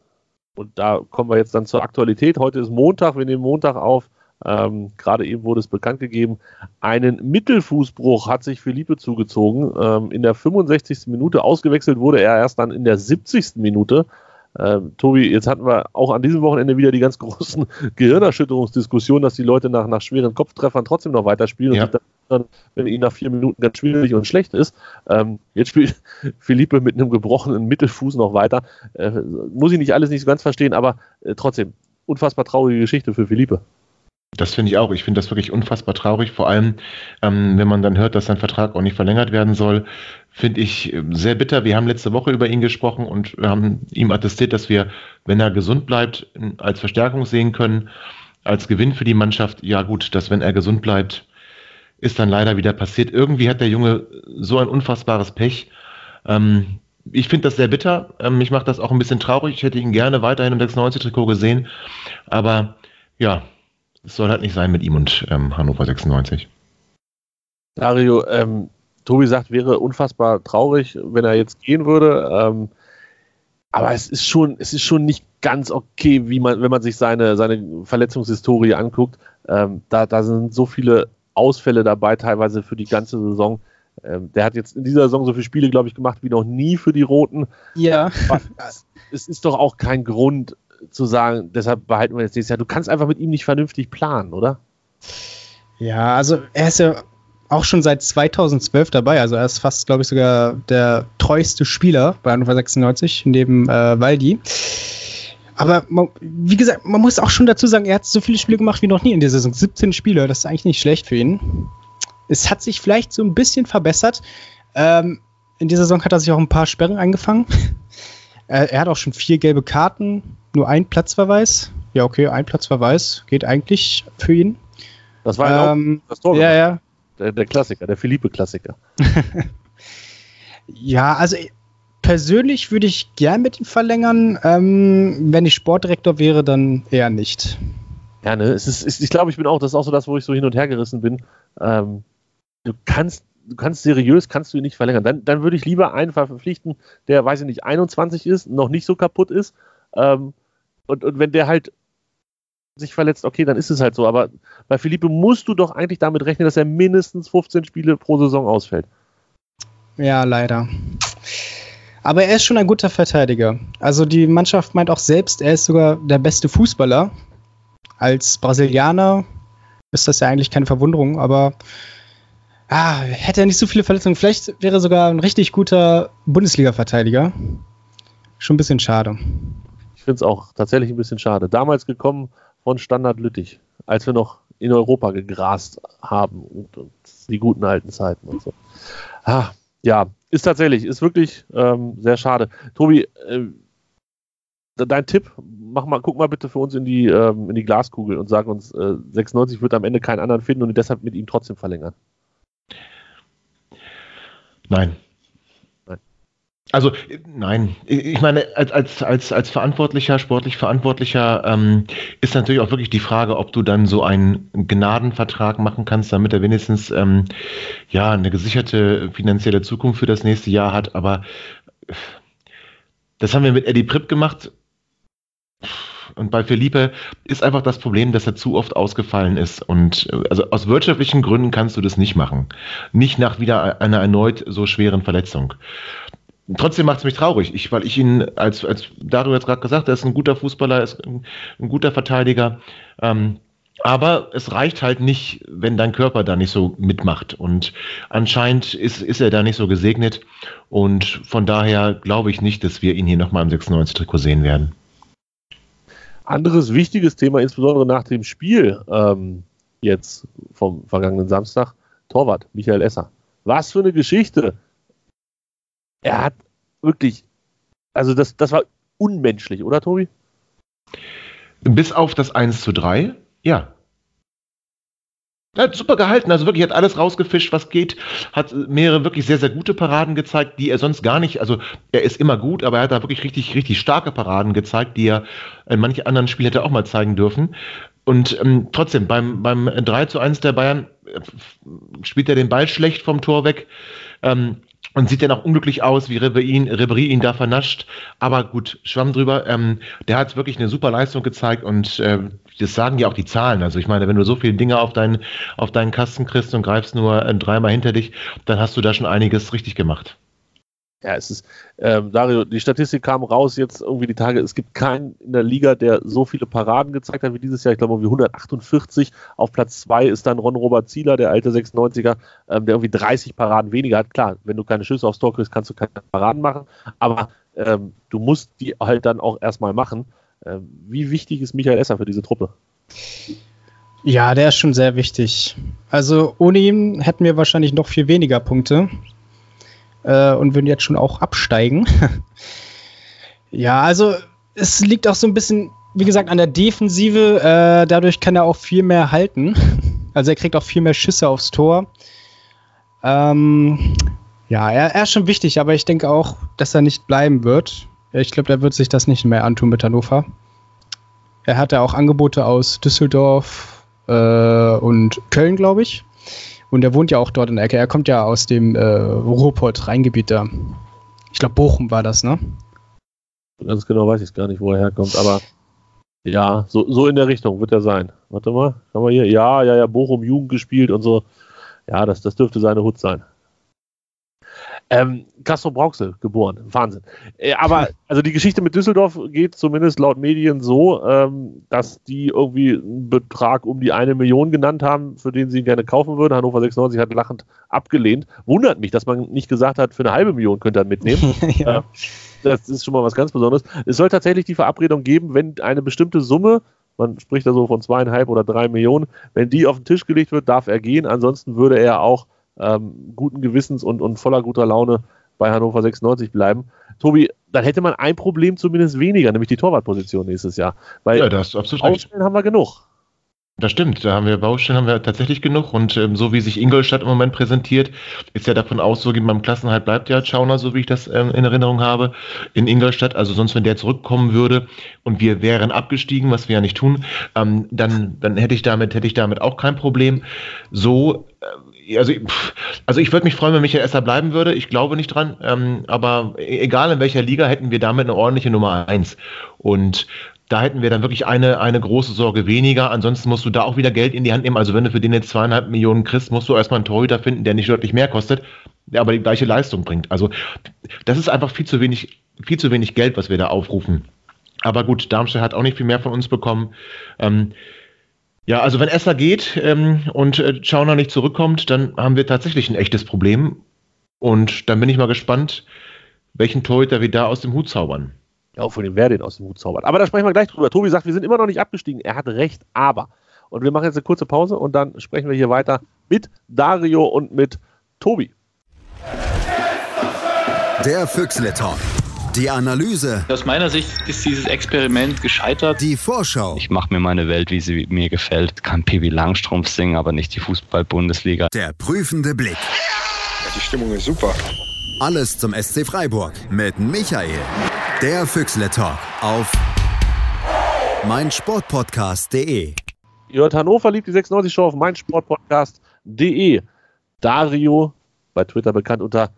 Und da kommen wir jetzt dann zur Aktualität. Heute ist Montag, wir nehmen Montag auf. Ähm, Gerade eben wurde es bekannt gegeben. Einen Mittelfußbruch hat sich Philippe zugezogen. Ähm, in der 65. Minute ausgewechselt wurde er erst dann in der 70. Minute. Ähm, Tobi, jetzt hatten wir auch an diesem Wochenende wieder die ganz großen Gehirnerschütterungsdiskussionen, dass die Leute nach, nach schweren Kopftreffern trotzdem noch weiterspielen ja. und dann, wenn ihnen nach vier Minuten ganz schwierig und schlecht ist. Ähm, jetzt spielt Philippe mit einem gebrochenen Mittelfuß noch weiter. Äh, muss ich nicht alles nicht so ganz verstehen, aber äh, trotzdem, unfassbar traurige Geschichte für Philippe. Das finde ich auch. Ich finde das wirklich unfassbar traurig. Vor allem, ähm, wenn man dann hört, dass sein Vertrag auch nicht verlängert werden soll, finde ich äh, sehr bitter. Wir haben letzte Woche über ihn gesprochen und haben ihm attestiert, dass wir, wenn er gesund bleibt, als Verstärkung sehen können, als Gewinn für die Mannschaft. Ja gut, dass wenn er gesund bleibt, ist dann leider wieder passiert. Irgendwie hat der Junge so ein unfassbares Pech. Ähm, ich finde das sehr bitter. Ähm, mich macht das auch ein bisschen traurig. Ich hätte ihn gerne weiterhin im 96-Trikot gesehen. Aber ja, Es soll halt nicht sein mit ihm und ähm, Hannover 96. Dario, ähm, Tobi sagt, wäre unfassbar traurig, wenn er jetzt gehen würde. Ähm, aber es ist schon, es ist schon nicht ganz okay, wie man, wenn man sich seine, seine Verletzungshistorie anguckt. Ähm, da, da sind so viele Ausfälle dabei, teilweise für die ganze Saison. Ähm, der hat jetzt in dieser Saison so viele Spiele, glaube ich, gemacht wie noch nie für die Roten. Ja. Es, es ist doch auch kein Grund zu sagen, deshalb behalten wir jetzt nächstes Jahr. Du kannst einfach mit ihm nicht vernünftig planen, oder? Ja, also er ist ja auch schon seit 2012 dabei. Also er ist fast, glaube ich, sogar der treueste Spieler bei Hannover 96 neben äh, Waldi. Aber man, wie gesagt, man muss auch schon dazu sagen, er hat so viele Spiele gemacht wie noch nie in der Saison. 17 Spiele, das ist eigentlich nicht schlecht für ihn. Es hat sich vielleicht so ein bisschen verbessert. Ähm, in dieser Saison hat er sich auch ein paar Sperren eingefangen. er, er hat auch schon vier gelbe Karten, nur ein Platzverweis. Ja, okay, ein Platzverweis geht eigentlich für ihn. Das war Ähm, das Tor. ja, ja. Der, der Klassiker, der Philippe-Klassiker. Ja, also persönlich würde ich gern mit ihm verlängern. Ähm, wenn ich Sportdirektor wäre, dann eher nicht. Ja, ne, es ist, ich glaube, ich bin auch, das ist auch so das, wo ich so hin und her gerissen bin. Ähm, du kannst, du kannst seriös, kannst du ihn nicht verlängern. Dann, dann würde ich lieber einen verpflichten, der, weiß ich nicht, 21 ist, noch nicht so kaputt ist. Ähm, und, und wenn der halt sich verletzt, okay, dann ist es halt so. Aber bei Philippe musst du doch eigentlich damit rechnen, dass er mindestens 15 Spiele pro Saison ausfällt. Ja, leider. Aber er ist schon ein guter Verteidiger. Also die Mannschaft meint auch selbst, er ist sogar der beste Fußballer. Als Brasilianer ist das ja eigentlich keine Verwunderung, aber ah, hätte er nicht so viele Verletzungen. Vielleicht wäre er sogar ein richtig guter Bundesliga-Verteidiger. Schon ein bisschen schade. Ich finde es auch tatsächlich ein bisschen schade. Damals gekommen von Standard Lüttich, als wir noch in Europa gegrast haben und, und die guten alten Zeiten und so. Ah, ja, ist tatsächlich, ist wirklich ähm, sehr schade. Tobi, äh, dein Tipp, mach mal, guck mal bitte für uns in die, ähm, in die Glaskugel und sag uns, äh, 96 wird am Ende keinen anderen finden und deshalb mit ihm trotzdem verlängern. Nein. Nein. Also, nein. Ich meine, als, als, als, Verantwortlicher, sportlich Verantwortlicher, ähm, ist natürlich auch wirklich die Frage, ob du dann so einen Gnadenvertrag machen kannst, damit er wenigstens ähm, ja eine gesicherte finanzielle Zukunft für das nächste Jahr hat. Aber das haben wir mit Eddie Pripp gemacht. Und bei Felipe ist einfach das Problem, dass er zu oft ausgefallen ist. Und äh, also aus wirtschaftlichen Gründen kannst du das nicht machen. Nicht nach wieder einer erneut so schweren Verletzung. Trotzdem macht es mich traurig, ich, weil ich ihn, als, als Dario jetzt gerade gesagt, er ist ein guter Fußballer, ist ein, ein guter Verteidiger. Ähm, aber es reicht halt nicht, wenn dein Körper da nicht so mitmacht. Und anscheinend ist, ist er da nicht so gesegnet. Und von daher glaube ich nicht, dass wir ihn hier nochmal im 96-Trikot sehen werden. Anderes wichtiges Thema, insbesondere nach dem Spiel ähm, jetzt vom vergangenen Samstag, Torwart Michael Esser. Was für eine Geschichte. Er hat wirklich, also das, das war unmenschlich, oder Tobi? Bis auf das 1 zu 3, ja. Er hat super gehalten, also wirklich hat alles rausgefischt, was geht, hat mehrere wirklich sehr, sehr gute Paraden gezeigt, die er sonst gar nicht, also er ist immer gut, aber er hat da wirklich richtig, richtig starke Paraden gezeigt, die er in manchen anderen Spielen hätte auch mal zeigen dürfen. Und ähm, trotzdem, beim, beim 3 zu 1 der Bayern äh, spielt er den Ball schlecht vom Tor weg. Ähm, und sieht dann auch unglücklich aus, wie Ribéry ihn, ihn da vernascht. Aber gut, schwamm drüber. Ähm, der hat wirklich eine super Leistung gezeigt und äh, das sagen ja auch die Zahlen. Also ich meine, wenn du so viele Dinge auf deinen, auf deinen Kasten kriegst und greifst nur äh, dreimal hinter dich, dann hast du da schon einiges richtig gemacht. Ja, es ist, ähm, Dario, die Statistik kam raus jetzt irgendwie die Tage, es gibt keinen in der Liga, der so viele Paraden gezeigt hat wie dieses Jahr. Ich glaube, irgendwie 148. Auf Platz 2 ist dann Ron-Robert Zieler, der alte 96er, ähm, der irgendwie 30 Paraden weniger hat. Klar, wenn du keine Schüsse aufs Tor kriegst, kannst du keine Paraden machen, aber ähm, du musst die halt dann auch erstmal machen. Ähm, wie wichtig ist Michael Esser für diese Truppe? Ja, der ist schon sehr wichtig. Also ohne ihn hätten wir wahrscheinlich noch viel weniger Punkte äh, und würden jetzt schon auch absteigen. ja, also es liegt auch so ein bisschen, wie gesagt, an der Defensive. Äh, dadurch kann er auch viel mehr halten. Also er kriegt auch viel mehr Schüsse aufs Tor. Ähm, ja, er, er ist schon wichtig, aber ich denke auch, dass er nicht bleiben wird. Ich glaube, der wird sich das nicht mehr antun mit Hannover. Er hatte auch Angebote aus Düsseldorf, äh, und Köln, glaube ich. Und er wohnt ja auch dort in der Ecke. Er kommt ja aus dem äh, Ruhrpott-Rheingebiet da. Ich glaube, Bochum war das, ne? Ganz genau weiß ich gar nicht, wo er herkommt, aber ja, so, so in der Richtung wird er sein. Warte mal, schauen wir hier. Ja, ja, ja, Bochum Jugend gespielt und so. Ja, das, das dürfte seine Hut sein. Ähm, Castro Brauxel, geboren. Wahnsinn. Äh, aber also die Geschichte mit Düsseldorf geht zumindest laut Medien so, ähm, dass die irgendwie einen Betrag um die eine Million genannt haben, für den sie ihn gerne kaufen würden. Hannover 96 hat lachend abgelehnt. Wundert mich, dass man nicht gesagt hat, für eine halbe Million könnte er mitnehmen. ja. äh, das ist schon mal was ganz Besonderes. Es soll tatsächlich die Verabredung geben, wenn eine bestimmte Summe man spricht da so von zweieinhalb oder drei Millionen. Wenn die auf den Tisch gelegt wird, darf er gehen. Ansonsten würde er auch ähm, guten Gewissens und, und voller guter Laune bei Hannover 96 bleiben. Tobi, dann hätte man ein Problem zumindest weniger, nämlich die Torwartposition nächstes Jahr. Weil ja, das ist absolut Ausstellen haben wir genug. Das stimmt, da haben wir Baustellen haben wir tatsächlich genug und ähm, so wie sich Ingolstadt im Moment präsentiert, ist ja davon auszugehen, beim Klassenhalt bleibt ja Schauner, so wie ich das ähm, in Erinnerung habe, in Ingolstadt. Also sonst, wenn der zurückkommen würde und wir wären abgestiegen, was wir ja nicht tun, ähm, dann, dann hätte ich damit, hätte ich damit auch kein Problem. So, äh, also, also ich würde mich freuen, wenn Michael Esser bleiben würde. Ich glaube nicht dran. Ähm, aber e-, egal in welcher Liga hätten wir damit eine ordentliche Nummer eins. Und da hätten wir dann wirklich eine, eine große Sorge weniger. Ansonsten musst du da auch wieder Geld in die Hand nehmen. Also wenn du für den jetzt zweieinhalb Millionen kriegst, musst du erstmal einen Torhüter finden, der nicht deutlich mehr kostet, der aber die gleiche Leistung bringt. Also das ist einfach viel zu wenig, viel zu wenig Geld, was wir da aufrufen. Aber gut, Darmstadt hat auch nicht viel mehr von uns bekommen. Ähm, ja, also wenn Esser geht ähm, und äh, Schauner nicht zurückkommt, dann haben wir tatsächlich ein echtes Problem. Und dann bin ich mal gespannt, welchen Torhüter wir da aus dem Hut zaubern. Ja, auch von dem wer den aus dem Hut zaubert. Aber da sprechen wir gleich drüber. Tobi sagt, wir sind immer noch nicht abgestiegen. Er hat recht, aber. Und wir machen jetzt eine kurze Pause und dann sprechen wir hier weiter mit Dario und mit Tobi. Der Füchsle Talk. Die Analyse. Aus meiner Sicht ist dieses Experiment gescheitert. Die Vorschau. Ich mache mir meine Welt, wie sie mir gefällt. Kann Pibi Langstrumpf singen, aber nicht die Fußball-Bundesliga. Der prüfende Blick. Die Stimmung ist super. Alles zum SC Freiburg mit Michael. Der Füchsle Talk auf meinsportpodcast.de. Ihr hört Hannover liebt die 96 Show auf meinsportpodcast.de. Dario, bei Twitter bekannt unter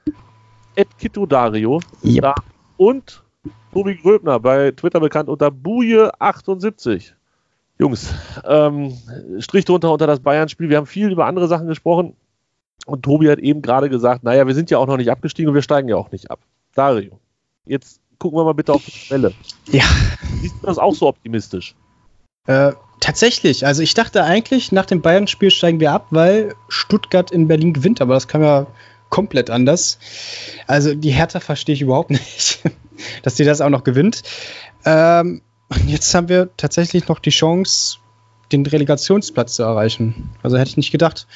Dario. Yep. Und Tobi Gröbner, bei Twitter bekannt unter Buje78. Jungs, ähm, Strich drunter unter das Bayern-Spiel. Wir haben viel über andere Sachen gesprochen. Und Tobi hat eben gerade gesagt, naja, wir sind ja auch noch nicht abgestiegen und wir steigen ja auch nicht ab. Dario, jetzt gucken wir mal bitte auf die Tabelle. Ja. Siehst du das auch so optimistisch? Äh, tatsächlich. Also ich dachte eigentlich, nach dem Bayern-Spiel steigen wir ab, weil Stuttgart in Berlin gewinnt, aber das kam ja komplett anders. Also die Hertha verstehe ich überhaupt nicht, dass die das auch noch gewinnt. Ähm, jetzt haben wir tatsächlich noch die Chance, den Relegationsplatz zu erreichen. Also hätte ich nicht gedacht.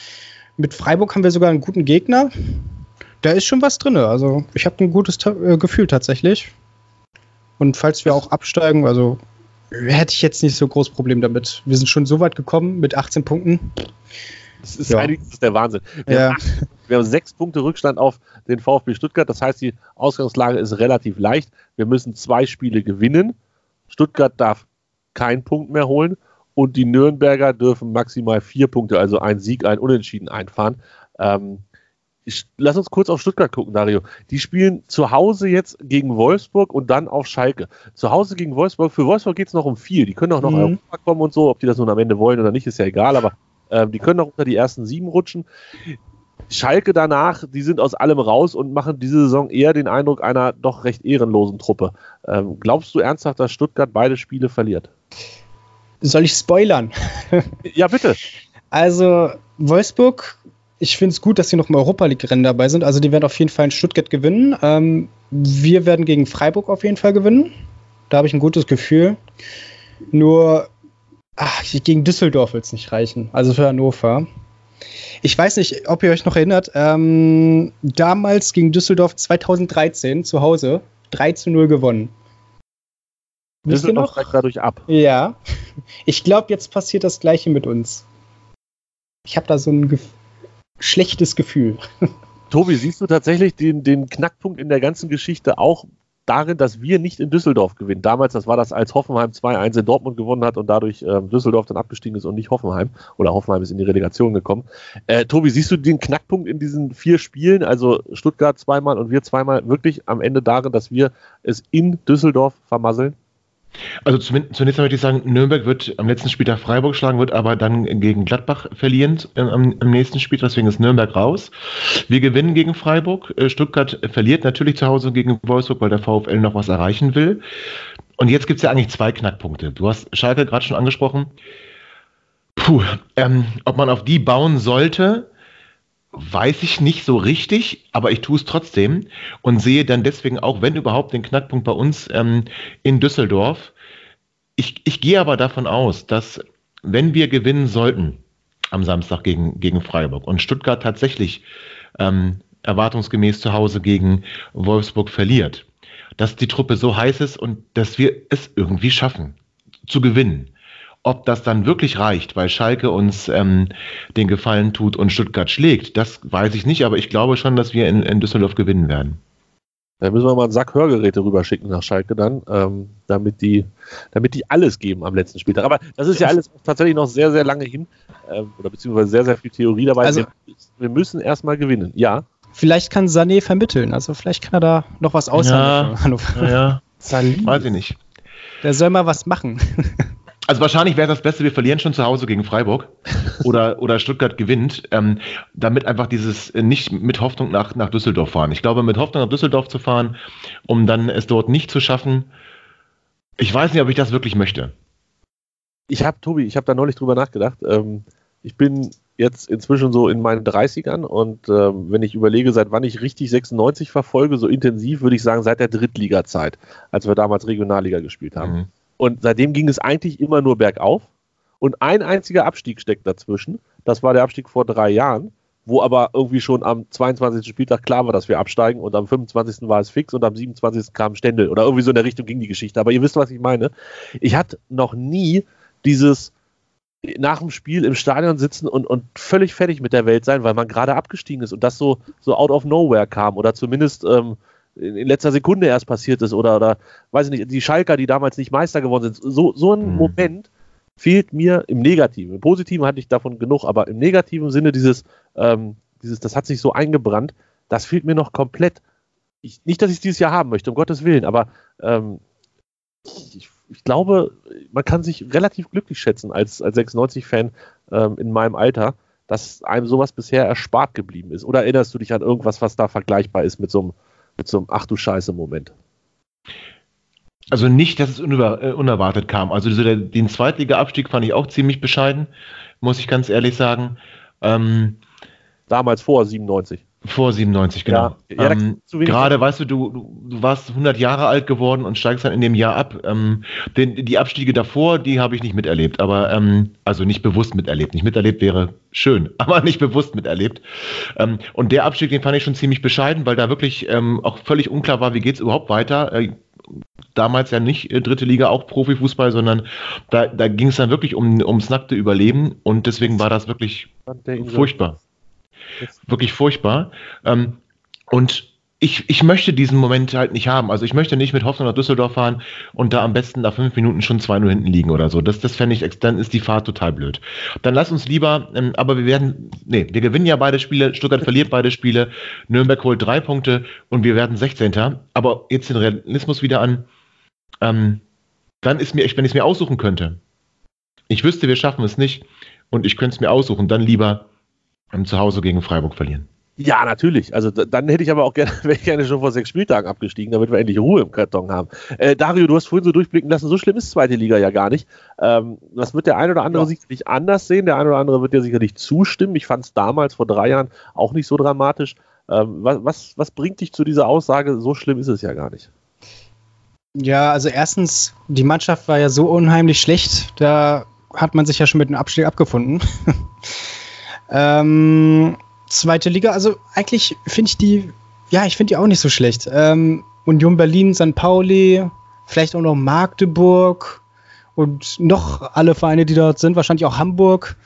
Mit Freiburg haben wir sogar einen guten Gegner. Da ist schon was drin. Also ich habe ein gutes äh, Gefühl tatsächlich. Und falls wir auch absteigen, also hätte ich jetzt nicht so groß Problem damit. Wir sind schon so weit gekommen mit 18 Punkten. Das ist, ja. das ist der Wahnsinn. Wir, ja. haben acht, wir, haben sechs Punkte Rückstand auf den VfB Stuttgart. Das heißt, die Ausgangslage ist relativ leicht. Wir müssen zwei Spiele gewinnen. Stuttgart darf keinen Punkt mehr holen und die Nürnberger dürfen maximal vier Punkte, also ein Sieg, ein Unentschieden einfahren. Ähm, ich, lass uns kurz auf Stuttgart gucken, Dario. Die spielen zu Hause jetzt gegen Wolfsburg und dann auf Schalke. Zu Hause gegen Wolfsburg. Für Wolfsburg geht es noch um viel. Die können auch noch mhm. Europa kommen und so. Ob die das nun am Ende wollen oder nicht, ist ja egal. Aber äh, die können noch unter die ersten sieben rutschen. Schalke danach, die sind aus allem raus und machen diese Saison eher den Eindruck einer doch recht ehrenlosen Truppe. Ähm, glaubst du ernsthaft, dass Stuttgart beide Spiele verliert? Soll ich spoilern? ja, bitte. Also, Wolfsburg ich finde es gut, dass sie noch im Europa League-Rennen dabei sind. Also die werden auf jeden Fall in Stuttgart gewinnen. Ähm, wir werden gegen Freiburg auf jeden Fall gewinnen. Da habe ich ein gutes Gefühl. Nur ach, gegen Düsseldorf wird es nicht reichen. Also für Hannover. Ich weiß nicht, ob ihr euch noch erinnert. Ähm, damals gegen Düsseldorf 2013 zu Hause 3 zu 0 gewonnen. Wisst ihr noch? dadurch ab. Ja. Ich glaube, jetzt passiert das Gleiche mit uns. Ich habe da so ein Gefühl schlechtes Gefühl. Tobi, siehst du tatsächlich den, den Knackpunkt in der ganzen Geschichte auch darin, dass wir nicht in Düsseldorf gewinnen. Damals, das war das, als Hoffenheim 2-1 in Dortmund gewonnen hat und dadurch ähm, Düsseldorf dann abgestiegen ist und nicht Hoffenheim. Oder Hoffenheim ist in die Relegation gekommen. Äh, Tobi, siehst du den Knackpunkt in diesen vier Spielen, also Stuttgart zweimal und wir zweimal, wirklich am Ende darin, dass wir es in Düsseldorf vermasseln? Also zunächst möchte ich sagen, Nürnberg wird am letzten Spieltag Freiburg schlagen, wird aber dann gegen Gladbach verlieren äh, am, am, nächsten Spiel, deswegen ist Nürnberg raus. Wir gewinnen gegen Freiburg. Äh, Stuttgart verliert natürlich zu Hause gegen Wolfsburg, weil der VfL noch was erreichen will. Und jetzt gibt es ja eigentlich zwei Knackpunkte. Du hast Schalke gerade schon angesprochen. Puh, ähm, ob man auf die bauen sollte, weiß ich nicht so richtig, aber ich tue es trotzdem und sehe dann deswegen auch, wenn überhaupt, den Knackpunkt bei uns ähm, in Düsseldorf. Ich, ich gehe aber davon aus, dass wenn wir gewinnen sollten am Samstag gegen, gegen Freiburg und Stuttgart tatsächlich ähm, erwartungsgemäß zu Hause gegen Wolfsburg verliert, dass die Truppe so heiß ist und dass wir es irgendwie schaffen zu gewinnen. Ob das dann wirklich reicht, weil Schalke uns ähm, den Gefallen tut und Stuttgart schlägt, das weiß ich nicht, aber ich glaube schon, dass wir in, in Düsseldorf gewinnen werden. Da müssen wir mal einen Sack Hörgeräte rüberschicken nach Schalke dann, ähm, damit, die, damit die alles geben am letzten Spieltag. Aber das ist ja alles tatsächlich noch sehr, sehr lange hin, ähm, oder beziehungsweise sehr, sehr viel Theorie dabei. Also, wir, wir müssen erstmal gewinnen, ja. Vielleicht kann Sané vermitteln, also vielleicht kann er da noch was aushandeln. Ja, ja. Sané. Weiß ich nicht. Der soll mal was machen. Also wahrscheinlich wäre das Beste, wir verlieren schon zu Hause gegen Freiburg oder, oder Stuttgart gewinnt, ähm, damit einfach dieses äh, nicht mit Hoffnung nach, nach Düsseldorf fahren. Ich glaube, mit Hoffnung nach Düsseldorf zu fahren, um dann es dort nicht zu schaffen, ich weiß nicht, ob ich das wirklich möchte. Ich habe, Tobi, ich habe da neulich drüber nachgedacht. Ähm, ich bin jetzt inzwischen so in meinen 30ern und ähm, wenn ich überlege, seit wann ich richtig 96 verfolge, so intensiv, würde ich sagen, seit der Drittliga-Zeit, als wir damals Regionalliga gespielt haben. Mhm. Und seitdem ging es eigentlich immer nur bergauf. Und ein einziger Abstieg steckt dazwischen. Das war der Abstieg vor drei Jahren, wo aber irgendwie schon am 22. Spieltag klar war, dass wir absteigen. Und am 25. war es fix und am 27. kam Stendel. Oder irgendwie so in der Richtung ging die Geschichte. Aber ihr wisst, was ich meine. Ich hatte noch nie dieses nach dem Spiel im Stadion sitzen und, und völlig fertig mit der Welt sein, weil man gerade abgestiegen ist und das so, so out of nowhere kam oder zumindest ähm, in letzter Sekunde erst passiert ist oder, oder weiß ich nicht, die Schalker, die damals nicht Meister geworden sind. So, so ein mhm. Moment fehlt mir im Negativen. Im Positiven hatte ich davon genug, aber im negativen Sinne dieses, ähm, dieses, das hat sich so eingebrannt, das fehlt mir noch komplett. Ich, nicht, dass ich es dieses Jahr haben möchte, um Gottes Willen, aber ähm, ich, ich, glaube, man kann sich relativ glücklich schätzen als, als 96-Fan ähm, in meinem Alter, dass einem sowas bisher erspart geblieben ist. Oder erinnerst du dich an irgendwas, was da vergleichbar ist mit so einem mit so einem Ach du Scheiße-Moment. Also nicht, dass es äh, unerwartet kam. Also so der, den Zweitliga-Abstieg fand ich auch ziemlich bescheiden, muss ich ganz ehrlich sagen. Ähm, Damals vor 97. Vor 97, genau. Ja, ja, ähm, gerade, weißt du, du, du warst 100 Jahre alt geworden und steigst dann in dem Jahr ab. Ähm, den, die Abstiege davor, die habe ich nicht miterlebt, aber ähm, also nicht bewusst miterlebt. Nicht miterlebt wäre schön, aber nicht bewusst miterlebt. Ähm, und der Abstieg, den fand ich schon ziemlich bescheiden, weil da wirklich ähm, auch völlig unklar war, wie geht es überhaupt weiter. Äh, damals ja nicht äh, dritte Liga, auch Profifußball, sondern da, da ging es dann wirklich um, ums nackte Überleben und deswegen war das wirklich furchtbar wirklich furchtbar. Ähm, und ich, ich möchte diesen Moment halt nicht haben. Also ich möchte nicht mit Hoffnung nach Düsseldorf fahren und da am besten nach fünf Minuten schon 2-0 hinten liegen oder so. Das, das fände ich, dann ist die Fahrt total blöd. Dann lass uns lieber, ähm, aber wir werden, nee, wir gewinnen ja beide Spiele, Stuttgart verliert beide Spiele, Nürnberg holt drei Punkte und wir werden 16. Aber jetzt den Realismus wieder an. Ähm, dann ist mir, wenn ich es mir aussuchen könnte, ich wüsste, wir schaffen es nicht und ich könnte es mir aussuchen, dann lieber zu Hause gegen Freiburg verlieren. Ja, natürlich. Also dann hätte ich aber auch gerne, wäre ich gerne schon vor sechs Spieltagen abgestiegen, damit wir endlich Ruhe im Karton haben. Äh, Dario, du hast vorhin so durchblicken lassen, so schlimm ist zweite Liga ja gar nicht. Ähm, das wird der ein oder andere ja. sicherlich anders sehen, der ein oder andere wird dir sicherlich zustimmen. Ich fand es damals vor drei Jahren auch nicht so dramatisch. Ähm, was, was, was bringt dich zu dieser Aussage, so schlimm ist es ja gar nicht? Ja, also erstens, die Mannschaft war ja so unheimlich schlecht, da hat man sich ja schon mit dem Abstieg abgefunden. Ähm, zweite Liga, also eigentlich finde ich die, ja, ich finde die auch nicht so schlecht. Ähm, Union Berlin, St. Pauli, vielleicht auch noch Magdeburg und noch alle Vereine, die dort sind, wahrscheinlich auch Hamburg.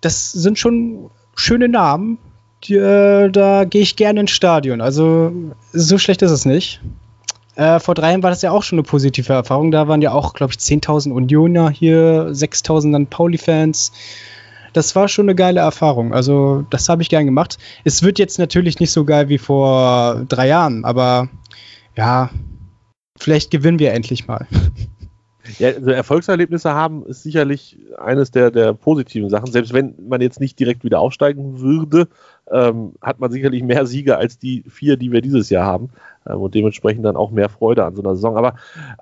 Das sind schon schöne Namen. Die, äh, da gehe ich gerne ins Stadion. Also so schlecht ist es nicht. Äh, vor drei Jahren war das ja auch schon eine positive Erfahrung. Da waren ja auch, glaube ich, 10.000 Unioner hier, 6.000 dann Pauli-Fans. Das war schon eine geile Erfahrung. Also, das habe ich gern gemacht. Es wird jetzt natürlich nicht so geil wie vor drei Jahren, aber ja, vielleicht gewinnen wir endlich mal. Ja, also Erfolgserlebnisse haben ist sicherlich eines der, der positiven Sachen. Selbst wenn man jetzt nicht direkt wieder aufsteigen würde, ähm, hat man sicherlich mehr Siege als die vier, die wir dieses Jahr haben. Ähm, und dementsprechend dann auch mehr Freude an so einer Saison. Aber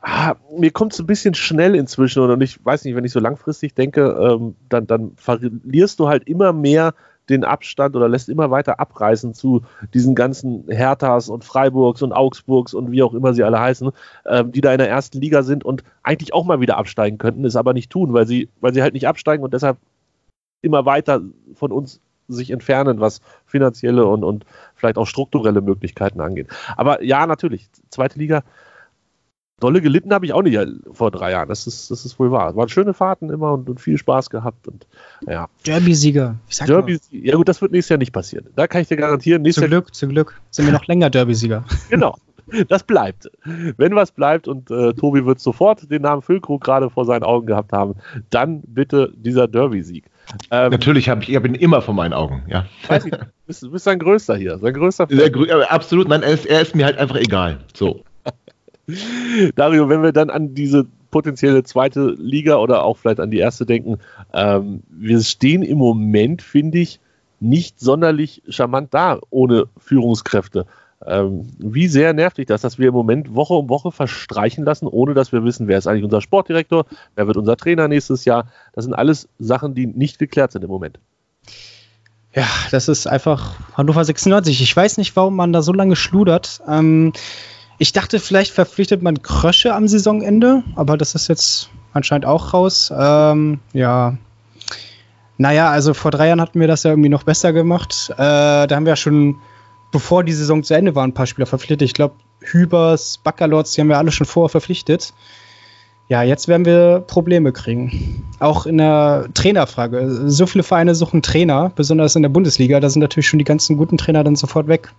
ah, mir kommt es ein bisschen schnell inzwischen. Und ich weiß nicht, wenn ich so langfristig denke, ähm, dann, dann verlierst du halt immer mehr den Abstand oder lässt immer weiter abreißen zu diesen ganzen Herthas und Freiburgs und Augsburgs und wie auch immer sie alle heißen, ähm, die da in der ersten Liga sind und eigentlich auch mal wieder absteigen könnten, es aber nicht tun, weil sie, weil sie halt nicht absteigen und deshalb immer weiter von uns sich entfernen, was finanzielle und, und vielleicht auch strukturelle Möglichkeiten angeht. Aber ja, natürlich, zweite Liga, dolle gelitten habe ich auch nicht vor drei Jahren. Das ist, das ist wohl wahr. Es waren schöne Fahrten immer und, und viel Spaß gehabt. Und, ja. Derby-Sieger. Derby, ja gut, das wird nächstes Jahr nicht passieren. Da kann ich dir garantieren. Zum Jahr Glück, zum Glück. Sind wir noch länger Derby-Sieger. genau. Das bleibt. Wenn was bleibt und äh, Tobi wird sofort den Namen Füllkrug gerade vor seinen Augen gehabt haben, dann bitte dieser Derby-Sieg. Ähm, Natürlich habe ich, ich bin immer vor meinen Augen, ja. Weiß ich, du bist, bist sein größter hier, sein größter Fan. Absolut, nein, er ist, er ist mir halt einfach egal. So. Dario, wenn wir dann an diese potenzielle zweite Liga oder auch vielleicht an die erste denken, ähm, wir stehen im Moment, finde ich, nicht sonderlich charmant da ohne Führungskräfte. Ähm, wie sehr nervt dich das, dass wir im Moment Woche um Woche verstreichen lassen, ohne dass wir wissen, wer ist eigentlich unser Sportdirektor, wer wird unser Trainer nächstes Jahr. Das sind alles Sachen, die nicht geklärt sind im Moment. Ja, das ist einfach Hannover 96. Ich weiß nicht, warum man da so lange schludert. Ähm, ich dachte, vielleicht verpflichtet man Krösche am Saisonende, aber das ist jetzt anscheinend auch raus. Ähm, ja. Naja, also vor drei Jahren hatten wir das ja irgendwie noch besser gemacht. Äh, da haben wir ja schon, bevor die Saison zu Ende war, ein paar Spieler verpflichtet. Ich glaube, Hübers, Baccalords, die haben wir alle schon vorher verpflichtet. Ja, jetzt werden wir Probleme kriegen. Auch in der Trainerfrage. So viele Vereine suchen Trainer, besonders in der Bundesliga. Da sind natürlich schon die ganzen guten Trainer dann sofort weg.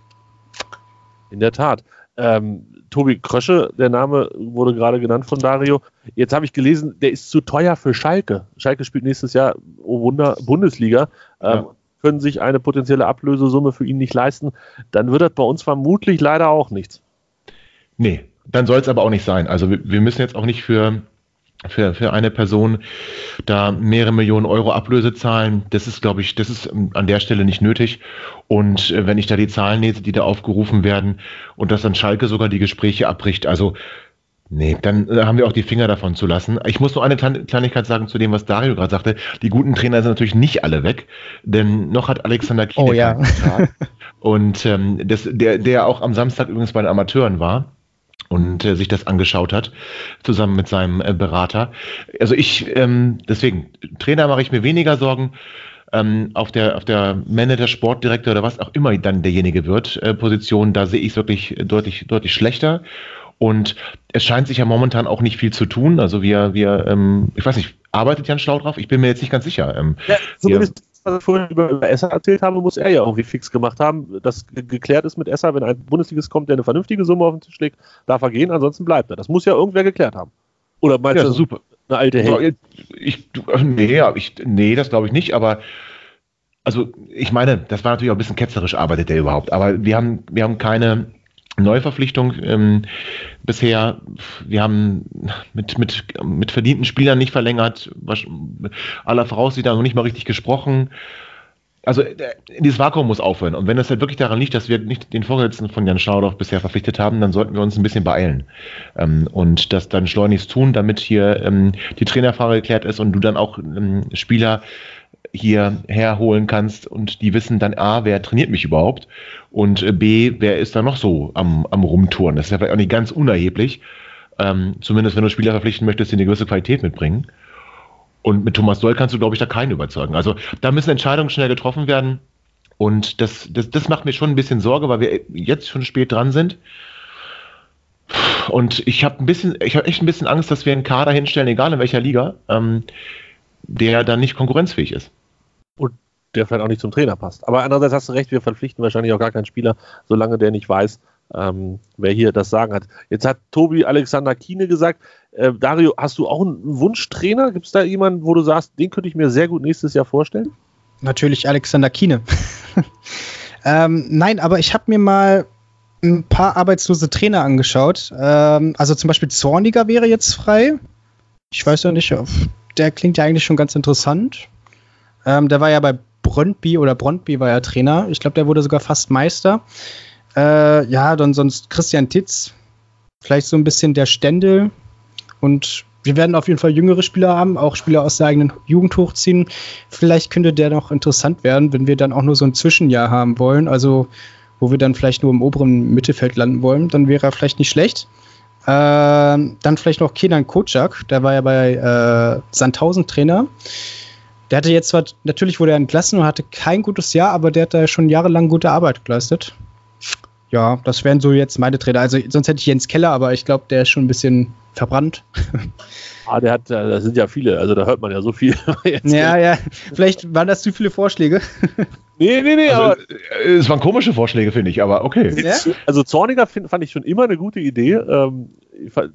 In der Tat. Ähm, Tobi Krösche, der Name wurde gerade genannt von Dario. Jetzt habe ich gelesen, der ist zu teuer für Schalke. Schalke spielt nächstes Jahr, oh Wunder, Bundesliga. Ähm, ja. Können sich eine potenzielle Ablösesumme für ihn nicht leisten. Dann wird das bei uns vermutlich leider auch nichts. Nee, dann soll es aber auch nicht sein. Also wir, wir müssen jetzt auch nicht für für, für eine Person da mehrere Millionen Euro Ablöse zahlen, das ist, glaube ich, das ist ähm, an der Stelle nicht nötig. Und äh, wenn ich da die Zahlen lese, die da aufgerufen werden und dass dann Schalke sogar die Gespräche abbricht, also nee, dann äh, haben wir auch die Finger davon zu lassen. Ich muss nur eine Kleinigkeit sagen zu dem, was Dario gerade sagte. Die guten Trainer sind natürlich nicht alle weg, denn noch hat Alexander Kiel oh, ja. und ähm, das, der, der auch am Samstag übrigens bei den Amateuren war und äh, sich das angeschaut hat, zusammen mit seinem äh, Berater. Also ich, ähm, deswegen, Trainer mache ich mir weniger Sorgen. Ähm, auf der, auf der Manager, Sportdirektor oder was auch immer dann derjenige wird, äh, Position, da sehe ich es wirklich deutlich, deutlich schlechter. Und es scheint sich ja momentan auch nicht viel zu tun. Also wir, wir, ähm, ich weiß nicht, arbeitet Jan Schlau drauf? Ich bin mir jetzt nicht ganz sicher. Ähm, ja, zumindest was ich vorhin über, über Esser erzählt habe, muss er ja irgendwie fix gemacht haben, dass geklärt ist mit Esser, wenn ein Bundesligist kommt, der eine vernünftige Summe auf den Tisch legt, darf er gehen, ansonsten bleibt er. Das muss ja irgendwer geklärt haben. Oder meinst ja, du, super. eine alte Held? Ich, nee, ich, nee, das glaube ich nicht, aber also ich meine, das war natürlich auch ein bisschen ketzerisch arbeitet der überhaupt, aber wir haben, wir haben keine Neuverpflichtung ähm, bisher. Wir haben mit, mit, mit verdienten Spielern nicht verlängert, aller Voraussicht noch nicht mal richtig gesprochen. Also äh, dieses Vakuum muss aufhören. Und wenn es halt wirklich daran liegt, dass wir nicht den Vorsitzenden von Jan Schaudorf bisher verpflichtet haben, dann sollten wir uns ein bisschen beeilen. Ähm, und das dann schleunigst tun, damit hier ähm, die Trainerfrage geklärt ist und du dann auch ähm, Spieler hier herholen kannst und die wissen dann A, wer trainiert mich überhaupt und äh, B, wer ist da noch so am, am Rumtouren. Das ist ja vielleicht auch nicht ganz unerheblich. Ähm, zumindest wenn du Spieler verpflichten möchtest, die eine gewisse Qualität mitbringen. Und mit Thomas Doll kannst du, glaube ich, da keinen überzeugen. Also da müssen Entscheidungen schnell getroffen werden. Und das, das, das macht mir schon ein bisschen Sorge, weil wir jetzt schon spät dran sind. Und ich habe ein bisschen, ich habe echt ein bisschen Angst, dass wir einen Kader hinstellen, egal in welcher Liga, ähm, der dann nicht konkurrenzfähig ist der vielleicht auch nicht zum Trainer passt. Aber andererseits hast du recht, wir verpflichten wahrscheinlich auch gar keinen Spieler, solange der nicht weiß, ähm, wer hier das Sagen hat. Jetzt hat Tobi Alexander Kiene gesagt, äh, Dario, hast du auch einen Wunschtrainer? Gibt es da jemanden, wo du sagst, den könnte ich mir sehr gut nächstes Jahr vorstellen? Natürlich Alexander Kiene. ähm, nein, aber ich habe mir mal ein paar arbeitslose Trainer angeschaut. Ähm, also zum Beispiel Zorniger wäre jetzt frei. Ich weiß ja nicht, der klingt ja eigentlich schon ganz interessant. Ähm, der war ja bei Brøndby oder Brøndby war ja Trainer. Ich glaube, der wurde sogar fast Meister. Äh, ja, dann sonst Christian Titz. Vielleicht so ein bisschen der Stendel. Und wir werden auf jeden Fall jüngere Spieler haben, auch Spieler aus der eigenen Jugend hochziehen. Vielleicht könnte der noch interessant werden, wenn wir dann auch nur so ein Zwischenjahr haben wollen. Also, wo wir dann vielleicht nur im oberen Mittelfeld landen wollen, dann wäre er vielleicht nicht schlecht. Äh, dann vielleicht noch Kenan Kocak, der war ja bei äh, Sandhausen Trainer. Der hatte jetzt zwar, natürlich wurde er entlassen und hatte kein gutes Jahr, aber der hat da schon jahrelang gute Arbeit geleistet. Ja, das wären so jetzt meine Trainer. Also sonst hätte ich Jens Keller, aber ich glaube, der ist schon ein bisschen verbrannt. Ah, der hat, da sind ja viele, also da hört man ja so viel. ja, ja, vielleicht waren das zu viele Vorschläge. nee, nee, nee, also, aber äh, es waren komische Vorschläge, finde ich, aber okay. Ja? Also Zorniger find, fand ich schon immer eine gute Idee. Ähm,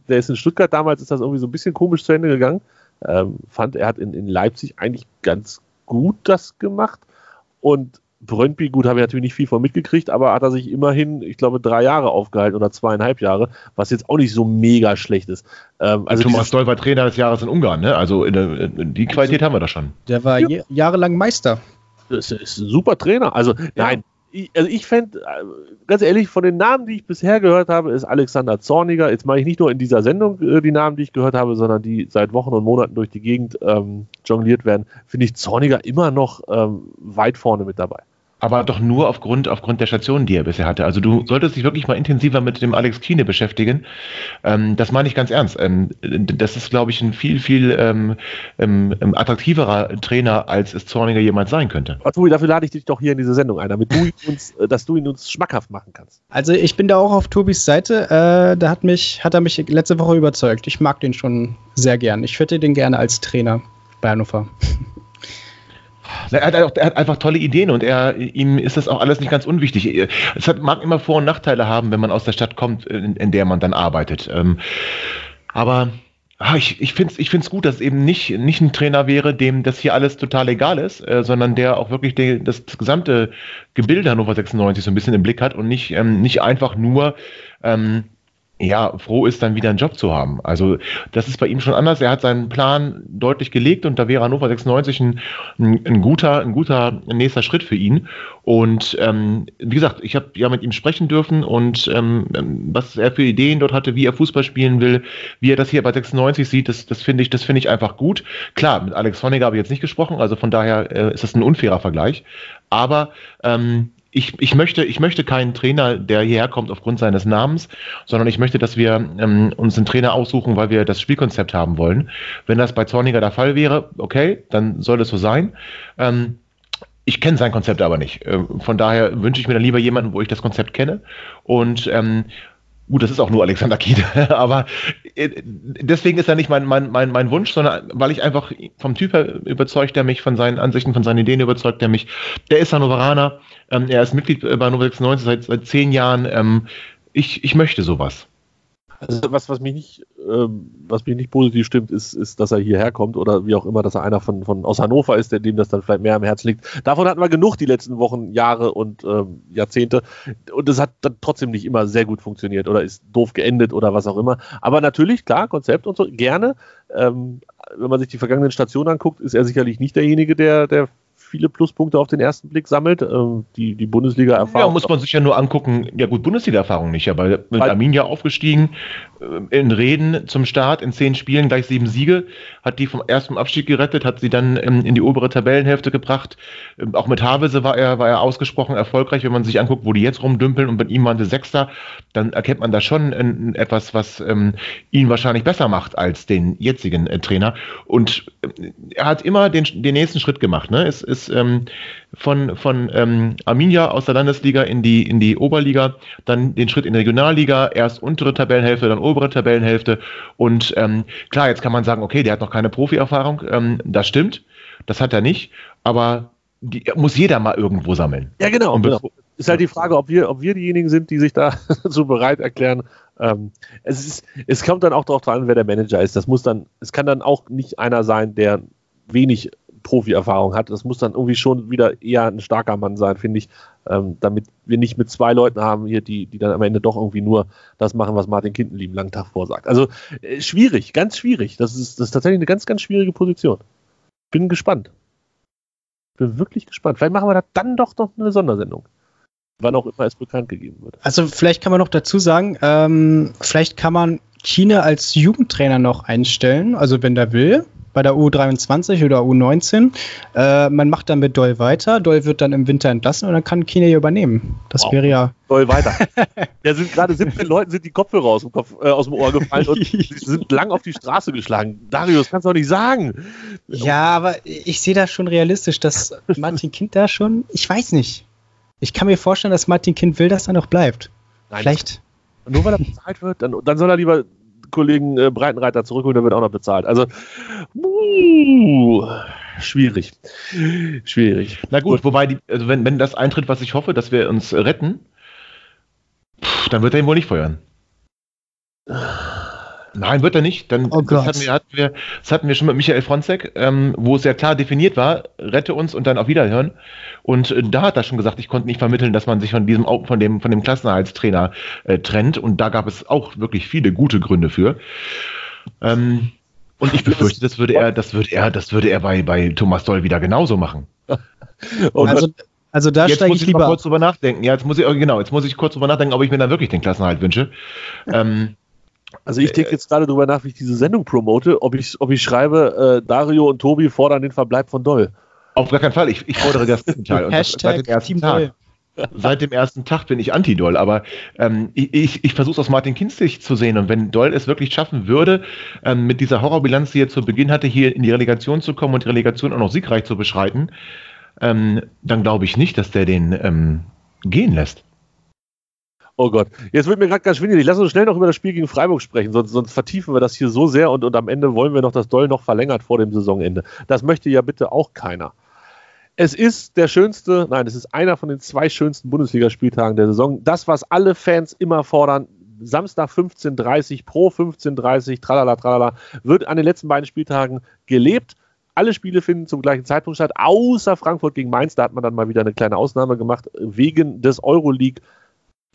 der ist in Stuttgart damals, ist das irgendwie so ein bisschen komisch zu Ende gegangen. Ähm, fand, er hat in, in Leipzig eigentlich ganz gut das gemacht. Und Brøndby, gut, habe ich natürlich nicht viel von mitgekriegt, aber hat er sich immerhin, ich glaube, drei Jahre aufgehalten oder zweieinhalb Jahre, was jetzt auch nicht so mega schlecht ist. Ähm, also Thomas Doll war Trainer des Jahres in Ungarn, ne? Also in in die Qualität haben wir da schon. Der war ja. jahrelang Meister. Das ist ein super Trainer. Also, ja. nein, ich, also ich fände, äh, ganz ehrlich, von den Namen, die ich bisher gehört habe, ist Alexander Zorniger, jetzt mache ich nicht nur in dieser Sendung äh, die Namen, die ich gehört habe, sondern die seit Wochen und Monaten durch die Gegend ähm, jongliert werden, finde ich Zorniger immer noch ähm, weit vorne mit dabei aber doch nur aufgrund, aufgrund der Stationen, die er bisher hatte. Also du solltest dich wirklich mal intensiver mit dem Alex Kiene beschäftigen. Ähm, das meine ich ganz ernst. Ähm, das ist, glaube ich, ein viel, viel ähm, ähm, ähm attraktiverer Trainer, als es Zorniger jemals sein könnte. Arturi, dafür lade ich dich doch hier in diese Sendung ein, damit du uns, äh, dass du ihn uns schmackhaft machen kannst. Also ich bin da auch auf Tobis Seite. Äh, da hat, mich, hat er mich letzte Woche überzeugt. Ich mag den schon sehr gern. Ich hätte den gerne als Trainer bei Hannover. Er hat, auch, er hat, einfach tolle Ideen und er, ihm ist das auch alles nicht ganz unwichtig. Es hat, mag immer Vor- und Nachteile haben, wenn man aus der Stadt kommt, in, in der man dann arbeitet. Ähm, aber ach, ich, ich finde es ich find's gut, dass es eben nicht, nicht ein Trainer wäre, dem das hier alles total egal ist, äh, sondern der auch wirklich de, das, das, gesamte Gebilde Hannover 96 so ein bisschen im Blick hat und nicht, ähm, nicht einfach nur ähm, ja, froh ist, dann wieder einen Job zu haben. Also das ist bei ihm schon anders. Er hat seinen Plan deutlich gelegt und da wäre Hannover 96 ein, ein, ein guter, ein guter nächster Schritt für ihn. Und ähm, wie gesagt, ich habe ja mit ihm sprechen dürfen und ähm, was er für Ideen dort hatte, wie er Fußball spielen will, wie er das hier bei 96 sieht, das, das finde ich, das finde ich einfach gut. Klar, mit Alex Honniger habe ich jetzt nicht gesprochen, also von daher äh, ist das ein unfairer Vergleich. Aber ähm, ich, ich, möchte, ich möchte keinen Trainer, der hierher kommt aufgrund seines Namens, sondern ich möchte, dass wir ähm, uns einen Trainer aussuchen, weil wir das Spielkonzept haben wollen. Wenn das bei Zorniger der Fall wäre, okay, dann soll es so sein. Ähm, ich kenne sein Konzept aber nicht. Äh, von daher wünsche ich mir dann lieber jemanden, wo ich das Konzept kenne. Und ähm, Gut, das ist auch nur Alexander Kiede, aber äh, deswegen ist er nicht mein, mein, mein, mein Wunsch, sondern weil ich einfach vom Typ her überzeugt, der mich von seinen Ansichten, von seinen Ideen überzeugt, der mich, der ist Hannoveraner, ähm, er ist Mitglied bei Hannover 96 seit, seit zehn Jahren. Ähm, ich, ich möchte sowas. Also was, was mich nicht, ähm, was mich nicht positiv stimmt, ist, ist, dass er hierher kommt oder wie auch immer, dass er einer von, von aus Hannover ist, der dem das dann vielleicht mehr am Herzen liegt. Davon hatten wir genug die letzten Wochen, Jahre und ähm, Jahrzehnte. Und es hat dann trotzdem nicht immer sehr gut funktioniert oder ist doof geendet oder was auch immer. Aber natürlich, klar, Konzept und so, gerne. Ähm, wenn man sich die vergangenen Stationen anguckt, ist er sicherlich nicht derjenige, der, der viele Pluspunkte auf den ersten Blick sammelt. Ähm, die die Bundesliga-Erfahrung. Ja, muss man sich ja nur angucken. Ja, gut, Bundesliga-Erfahrung nicht, aber mit Arminia aufgestiegen, äh, in Reden zum Start, in zehn Spielen gleich sieben Siege, hat die vom ersten Abstieg gerettet, hat sie dann ähm, in die obere Tabellenhälfte gebracht. Ähm, auch mit Havelse war er, war er ausgesprochen erfolgreich. Wenn man sich anguckt, wo die jetzt rumdümpeln und bei ihm waren sie Sechster, dann erkennt man da schon etwas, was ähm, ihn wahrscheinlich besser macht als den jetzigen äh, Trainer. Und äh, er hat immer den, den nächsten Schritt gemacht. Ne? Es ist ähm, von, von ähm, Arminia aus der Landesliga in die, in die Oberliga, dann den Schritt in die Regionalliga, erst untere Tabellenhälfte, dann obere Tabellenhälfte. Und ähm, klar, jetzt kann man sagen, okay, der hat noch keine Profi-Erfahrung. Ähm, das stimmt, das hat er nicht, aber die muss jeder mal irgendwo sammeln. Ja, genau. Und, genau. ist halt die Frage, ob wir, ob wir diejenigen sind, die sich da so bereit erklären. Ähm, es, ist, es kommt dann auch darauf an, wer der Manager ist. Das muss dann, es kann dann auch nicht einer sein, der wenig Profi-Erfahrung hat. Das muss dann irgendwie schon wieder eher ein starker Mann sein, finde ich, ähm, damit wir nicht mit zwei Leuten haben hier, die, die dann am Ende doch irgendwie nur das machen, was Martin Kindenlieb einen langen Tag vorsagt. Also äh, schwierig, ganz schwierig. Das ist, das ist tatsächlich eine ganz, ganz schwierige Position. Bin gespannt. Bin wirklich gespannt. Vielleicht machen wir da dann doch noch eine Sondersendung. Wann auch immer es bekannt gegeben wird. Also vielleicht kann man noch dazu sagen, ähm, vielleicht kann man China als Jugendtrainer noch einstellen, also wenn der will bei der U23 oder U19. Äh, man macht dann mit Doll weiter. Doll wird dann im Winter entlassen und dann kann Kine ja übernehmen. Das wow. wäre ja. Doll weiter. Da sind gerade 17 Leuten sind die Kopfhörer aus dem, Kopf, äh, aus dem Ohr gefallen und sind lang auf die Straße geschlagen. Darius, kannst du doch nicht sagen. Ja, aber ich sehe das schon realistisch, dass Martin Kind da schon, ich weiß nicht. Ich kann mir vorstellen, dass Martin Kind will, dass er noch bleibt. Nein, Vielleicht. Nur weil er bezahlt wird, dann, dann soll er lieber Kollegen äh, Breitenreiter zurückholen, der wird auch noch bezahlt. Also, uh, schwierig. Schwierig. Na gut, gut. wobei, die, also wenn, wenn das eintritt, was ich hoffe, dass wir uns retten, pff, dann wird er ihn wohl nicht feuern. Nein, wird er nicht. Dann, oh das, hatten wir, hatten wir, das hatten wir schon mit Michael Fronzek, ähm, wo es ja klar definiert war, rette uns und dann auf Wiederhören. Und äh, da hat er schon gesagt, ich konnte nicht vermitteln, dass man sich von diesem von dem, von dem Klassenerhaltstrainer äh, trennt. Und da gab es auch wirklich viele gute Gründe für. Ähm, und ich befürchte, das würde er, das würde er, das würde er bei, bei Thomas Doll wieder genauso machen. also, also da jetzt muss ich, ich lieber kurz drüber nachdenken. Ja, jetzt muss ich, genau, jetzt muss ich kurz drüber nachdenken, ob ich mir dann wirklich den Klassenerhalt wünsche. Ähm, also ich denke jetzt gerade darüber nach, wie ich diese Sendung promote, ob ich, ob ich schreibe, äh, Dario und Tobi fordern den Verbleib von Doll. Auf gar keinen Fall, ich, ich fordere das Gegenteil. Hashtag seit dem ersten Tag. Seit dem ersten Tag bin ich Anti-Doll, aber ähm, ich, ich, ich versuche es aus Martin Kinzig zu sehen und wenn Doll es wirklich schaffen würde, ähm, mit dieser Horrorbilanz, die er zu Beginn hatte, hier in die Relegation zu kommen und die Relegation auch noch siegreich zu beschreiten, ähm, dann glaube ich nicht, dass der den ähm, gehen lässt. Oh Gott, jetzt wird mir gerade ganz schwindelig. Lass uns schnell noch über das Spiel gegen Freiburg sprechen, sonst, sonst vertiefen wir das hier so sehr und, und am Ende wollen wir noch das Doll noch verlängert vor dem Saisonende. Das möchte ja bitte auch keiner. Es ist der schönste, nein, es ist einer von den zwei schönsten Bundesligaspieltagen der Saison. Das, was alle Fans immer fordern, Samstag 15.30 pro 15.30 tralala, tralala, wird an den letzten beiden Spieltagen gelebt. Alle Spiele finden zum gleichen Zeitpunkt statt, außer Frankfurt gegen Mainz. Da hat man dann mal wieder eine kleine Ausnahme gemacht, wegen des Euroleague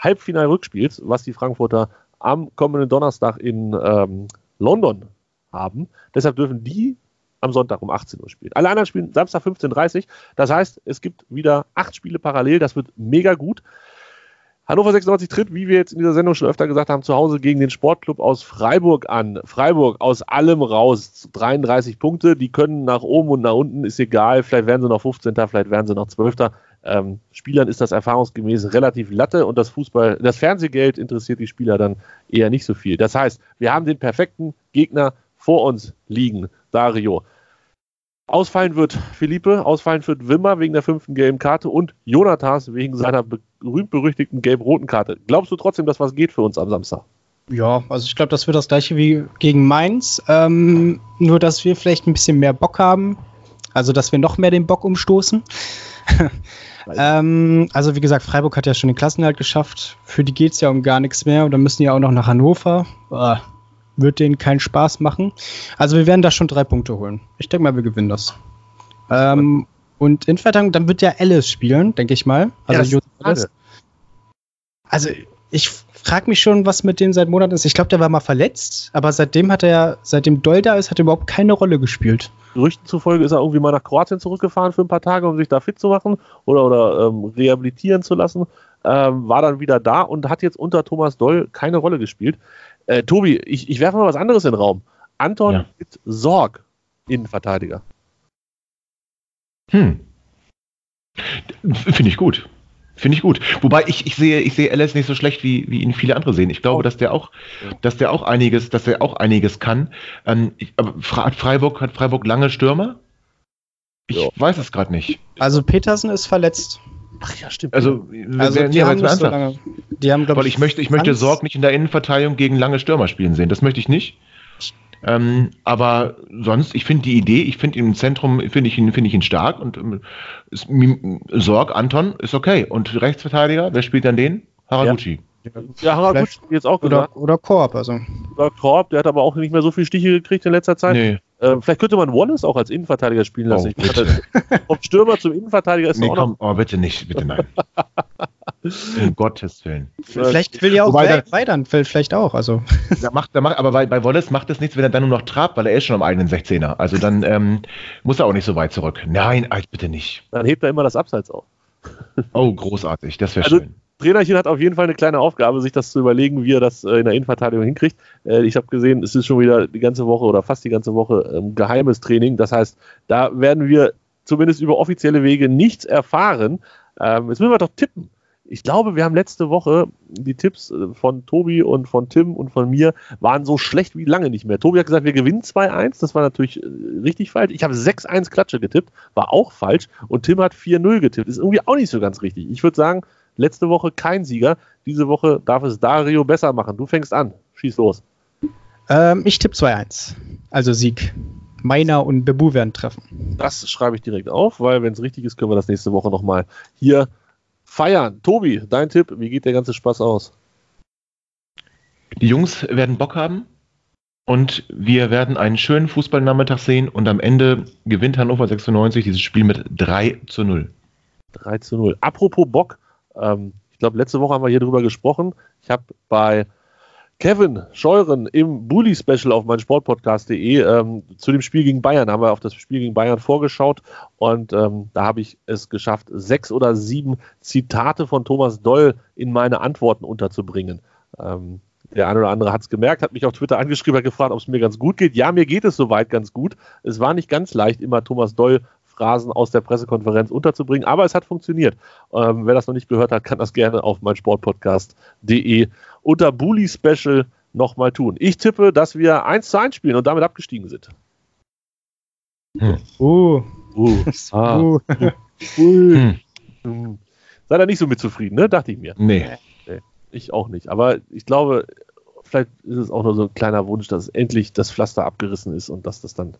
Halbfinal-Rückspiels, was die Frankfurter am kommenden Donnerstag in ähm, London haben. Deshalb dürfen die am Sonntag um 18 Uhr spielen. Alle anderen spielen Samstag 15.30 Uhr. Das heißt, es gibt wieder acht Spiele parallel. Das wird mega gut. Hannover 96 tritt, wie wir jetzt in dieser Sendung schon öfter gesagt haben, zu Hause gegen den Sportclub aus Freiburg an. Freiburg aus allem raus. 33 Punkte. Die können nach oben und nach unten, ist egal. Vielleicht werden sie noch 15. Vielleicht werden sie noch 12 ähm, Spielern ist das erfahrungsgemäß relativ latte und das Fußball, das Fernsehgeld interessiert die Spieler dann eher nicht so viel. Das heißt, wir haben den perfekten Gegner vor uns liegen, Dario. Ausfallen wird Philippe, ausfallen wird Wimmer wegen der fünften gelben Karte und Jonathas wegen seiner berühmt-berüchtigten gelb-roten Karte. Glaubst du trotzdem, dass was geht für uns am Samstag? Ja, also ich glaube, das wird das gleiche wie gegen Mainz. Ähm, nur, dass wir vielleicht ein bisschen mehr Bock haben. Also, dass wir noch mehr den Bock umstoßen. Ähm, also wie gesagt, Freiburg hat ja schon den Klassenhalt geschafft. Für die geht es ja um gar nichts mehr. Und dann müssen die ja auch noch nach Hannover. Äh, wird denen keinen Spaß machen. Also wir werden da schon drei Punkte holen. Ich denke mal, wir gewinnen das. Ähm, und in Verteidigung, dann wird ja Alice spielen, denke ich mal. Also, ja, also ich frage mich schon, was mit dem seit Monaten ist. Ich glaube, der war mal verletzt, aber seitdem hat er, seitdem Doll da ist, hat er überhaupt keine Rolle gespielt. Gerüchten zufolge ist er irgendwie mal nach Kroatien zurückgefahren für ein paar Tage, um sich da fit zu machen oder, oder ähm, rehabilitieren zu lassen. Ähm, war dann wieder da und hat jetzt unter Thomas Doll keine Rolle gespielt. Äh, Tobi, ich, ich werfe mal was anderes in den Raum. Anton ja. mit Sorg, Innenverteidiger. Hm. Finde ich gut. Finde ich gut. Wobei ich, ich sehe, ich sehe Alice nicht so schlecht, wie, wie ihn viele andere sehen. Ich glaube, dass der auch, dass der auch einiges, dass der auch einiges kann. Ähm, ich, aber hat Freiburg, hat Freiburg lange Stürmer? Ich ja. weiß es gerade nicht. Also Petersen ist verletzt. Ach ja, stimmt. Also, also wer, die, nee, haben so lange, die haben, glaube ich, ich möchte, ich möchte Sorg nicht in der Innenverteidigung gegen lange Stürmer spielen sehen. Das möchte ich nicht. Ähm, aber sonst, ich finde die Idee, ich finde ihn im Zentrum, finde ich ihn, finde ich ihn stark und ähm, ist, Sorg, Anton ist okay. Und Rechtsverteidiger, wer spielt dann den? Haraguchi. Ja, Haraguchi jetzt auch gesagt. Oder, oder Korb, also. Oder Korb, der hat aber auch nicht mehr so viele Stiche gekriegt in letzter Zeit. Nee. Ähm, vielleicht könnte man Wallace auch als Innenverteidiger spielen lassen. Oh, bitte. Vom Stürmer zum Innenverteidiger ist nee, komm, oh, bitte nicht, bitte nein. um Gottes Willen. Vielleicht will ja auch Weidern, vielleicht auch. Also. Da macht, da macht, aber bei, bei Wallace macht es nichts, wenn er dann nur noch trabt, weil er ist schon am eigenen 16er. Also dann ähm, muss er auch nicht so weit zurück. Nein, bitte nicht. Dann hebt er immer das Abseits auf. Oh, großartig, das wäre also, schön. Trainerchen hat auf jeden Fall eine kleine Aufgabe, sich das zu überlegen, wie er das äh, in der Innenverteidigung hinkriegt. Äh, ich habe gesehen, es ist schon wieder die ganze Woche oder fast die ganze Woche ähm, geheimes Training. Das heißt, da werden wir zumindest über offizielle Wege nichts erfahren. Ähm, jetzt müssen wir doch tippen. Ich glaube, wir haben letzte Woche die Tipps äh, von Tobi und von Tim und von mir waren so schlecht wie lange nicht mehr. Tobi hat gesagt, wir gewinnen 2-1. Das war natürlich richtig falsch. Ich habe 6-1 Klatsche getippt, war auch falsch. Und Tim hat 4-0 getippt. Ist irgendwie auch nicht so ganz richtig. Ich würde sagen, Letzte Woche kein Sieger. Diese Woche darf es Dario besser machen. Du fängst an. Schieß los. Ähm, ich tippe 2-1. Also Sieg. Meiner und Bebu werden treffen. Das schreibe ich direkt auf, weil wenn es richtig ist, können wir das nächste Woche nochmal hier feiern. Tobi, dein Tipp, wie geht der ganze Spaß aus? Die Jungs werden Bock haben und wir werden einen schönen Fußballnachmittag sehen und am Ende gewinnt Hannover 96 dieses Spiel mit 3 zu 0. 3 zu 0. Apropos Bock, ähm, ich glaube, letzte Woche haben wir hier drüber gesprochen. Ich habe bei Kevin Scheuren im Bully-Special auf meinsportpodcast.de ähm, zu dem Spiel gegen Bayern, haben wir auf das Spiel gegen Bayern vorgeschaut und ähm, da habe ich es geschafft, sechs oder sieben Zitate von Thomas Doll in meine Antworten unterzubringen. Ähm, der eine oder andere hat es gemerkt, hat mich auf Twitter angeschrieben, hat gefragt, ob es mir ganz gut geht. Ja, mir geht es soweit ganz gut. Es war nicht ganz leicht, immer Thomas Doll Phrasen aus der Pressekonferenz unterzubringen, aber es hat funktioniert. Ähm, wer das noch nicht gehört hat, kann das gerne auf meinsportpodcast.de unter Bully Special nochmal tun. Ich tippe, dass wir 1 zu 1 spielen und damit abgestiegen sind. Hm. Uh. Uh. Ah. Uh. uh. Hm. Sei da nicht so mit zufrieden, ne? Dachte ich mir. Nee. nee. Ich auch nicht. Aber ich glaube, vielleicht ist es auch nur so ein kleiner Wunsch, dass endlich das Pflaster abgerissen ist und dass das dann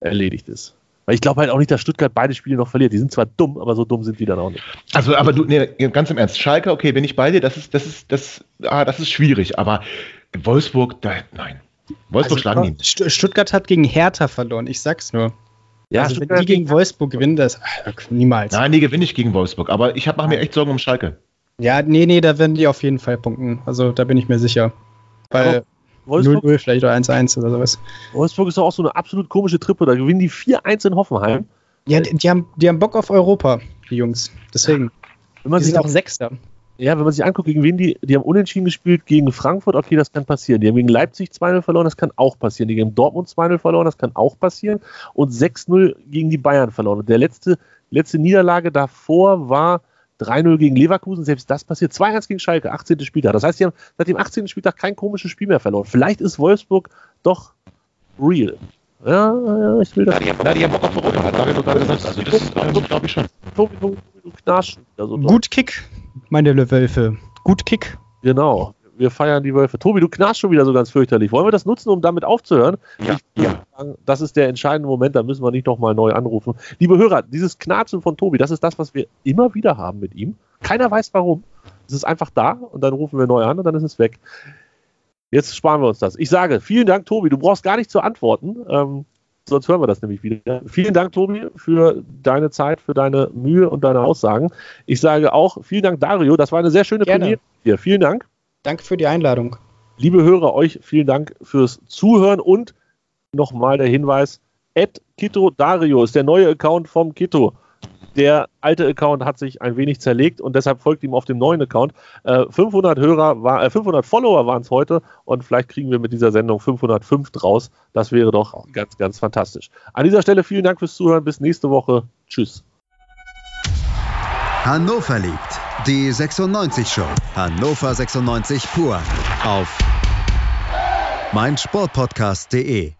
erledigt ist. Weil ich glaube halt auch nicht, dass Stuttgart beide Spiele noch verliert. Die sind zwar dumm, aber so dumm sind die dann auch nicht. Also, aber du, nee, ganz im Ernst, Schalke, okay, bin ich bei dir, das ist, das ist, das, ah, das ist schwierig, aber Wolfsburg, da, nein. Wolfsburg also, schlagen ihn. Stuttgart hat gegen Hertha verloren, ich sag's nur. Ja, also, wenn die gegen Wolfsburg gewinnen, das ach, niemals. Nein, die gewinne ich gegen Wolfsburg, aber ich mache mir echt Sorgen um Schalke. Ja, nee, nee, da werden die auf jeden Fall punkten. Also da bin ich mir sicher. Weil 0-0 vielleicht oder 1-1 oder sowas. Wolfsburg ist doch auch so eine absolut komische Trippe. Da gewinnen die 4-1 in Hoffenheim. Ja, die, die, haben, die haben Bock auf Europa, die Jungs. Deswegen. Wenn man die sind auch Sechster. Ja, wenn man sich anguckt, gegen wen die, die haben unentschieden gespielt, gegen Frankfurt, okay, das kann passieren. Die haben gegen Leipzig 2-0 verloren, das kann auch passieren. Die haben Dortmund 2-0 verloren, das kann auch passieren. Und 6-0 gegen die Bayern verloren. Und der letzte, letzte Niederlage davor war 3-0 gegen Leverkusen, selbst das passiert. 2-1 gegen Schalke, 18. Spieltag. Das heißt, sie haben seit dem 18. Spieltag kein komisches Spiel mehr verloren. Vielleicht ist Wolfsburg doch real. Ja, ja, ich will das. Ja, die, haben, die haben Bock auf Europa, hat Dario gerade gesagt. Also, das ähm, glaube ich schon. Tobi, du, du knarschst. Also, Gut Kick, meine Wölfe. Gut Kick. Genau wir feiern die Wölfe. Tobi, du knarrst schon wieder so ganz fürchterlich. Wollen wir das nutzen, um damit aufzuhören? Ja. ja. Sagen, das ist der entscheidende Moment, da müssen wir nicht nochmal neu anrufen. Liebe Hörer, dieses Knarzen von Tobi, das ist das, was wir immer wieder haben mit ihm. Keiner weiß warum. Es ist einfach da und dann rufen wir neu an und dann ist es weg. Jetzt sparen wir uns das. Ich sage, vielen Dank, Tobi. Du brauchst gar nicht zu antworten. Ähm, sonst hören wir das nämlich wieder. Vielen Dank, Tobi, für deine Zeit, für deine Mühe und deine Aussagen. Ich sage auch vielen Dank, Dario. Das war eine sehr schöne. Premiere hier. Vielen Dank. Danke für die Einladung. Liebe Hörer, euch vielen Dank fürs Zuhören und nochmal der Hinweis: Kito Dario ist der neue Account vom Kito. Der alte Account hat sich ein wenig zerlegt und deshalb folgt ihm auf dem neuen Account. Äh, 500 Hörer, war, äh, 500 Follower waren es heute und vielleicht kriegen wir mit dieser Sendung 505 draus. Das wäre doch ganz, ganz fantastisch. An dieser Stelle vielen Dank fürs Zuhören. Bis nächste Woche. Tschüss. Hannover liebt die 96 Show. Hannover 96 pur auf meinsportpodcast.de.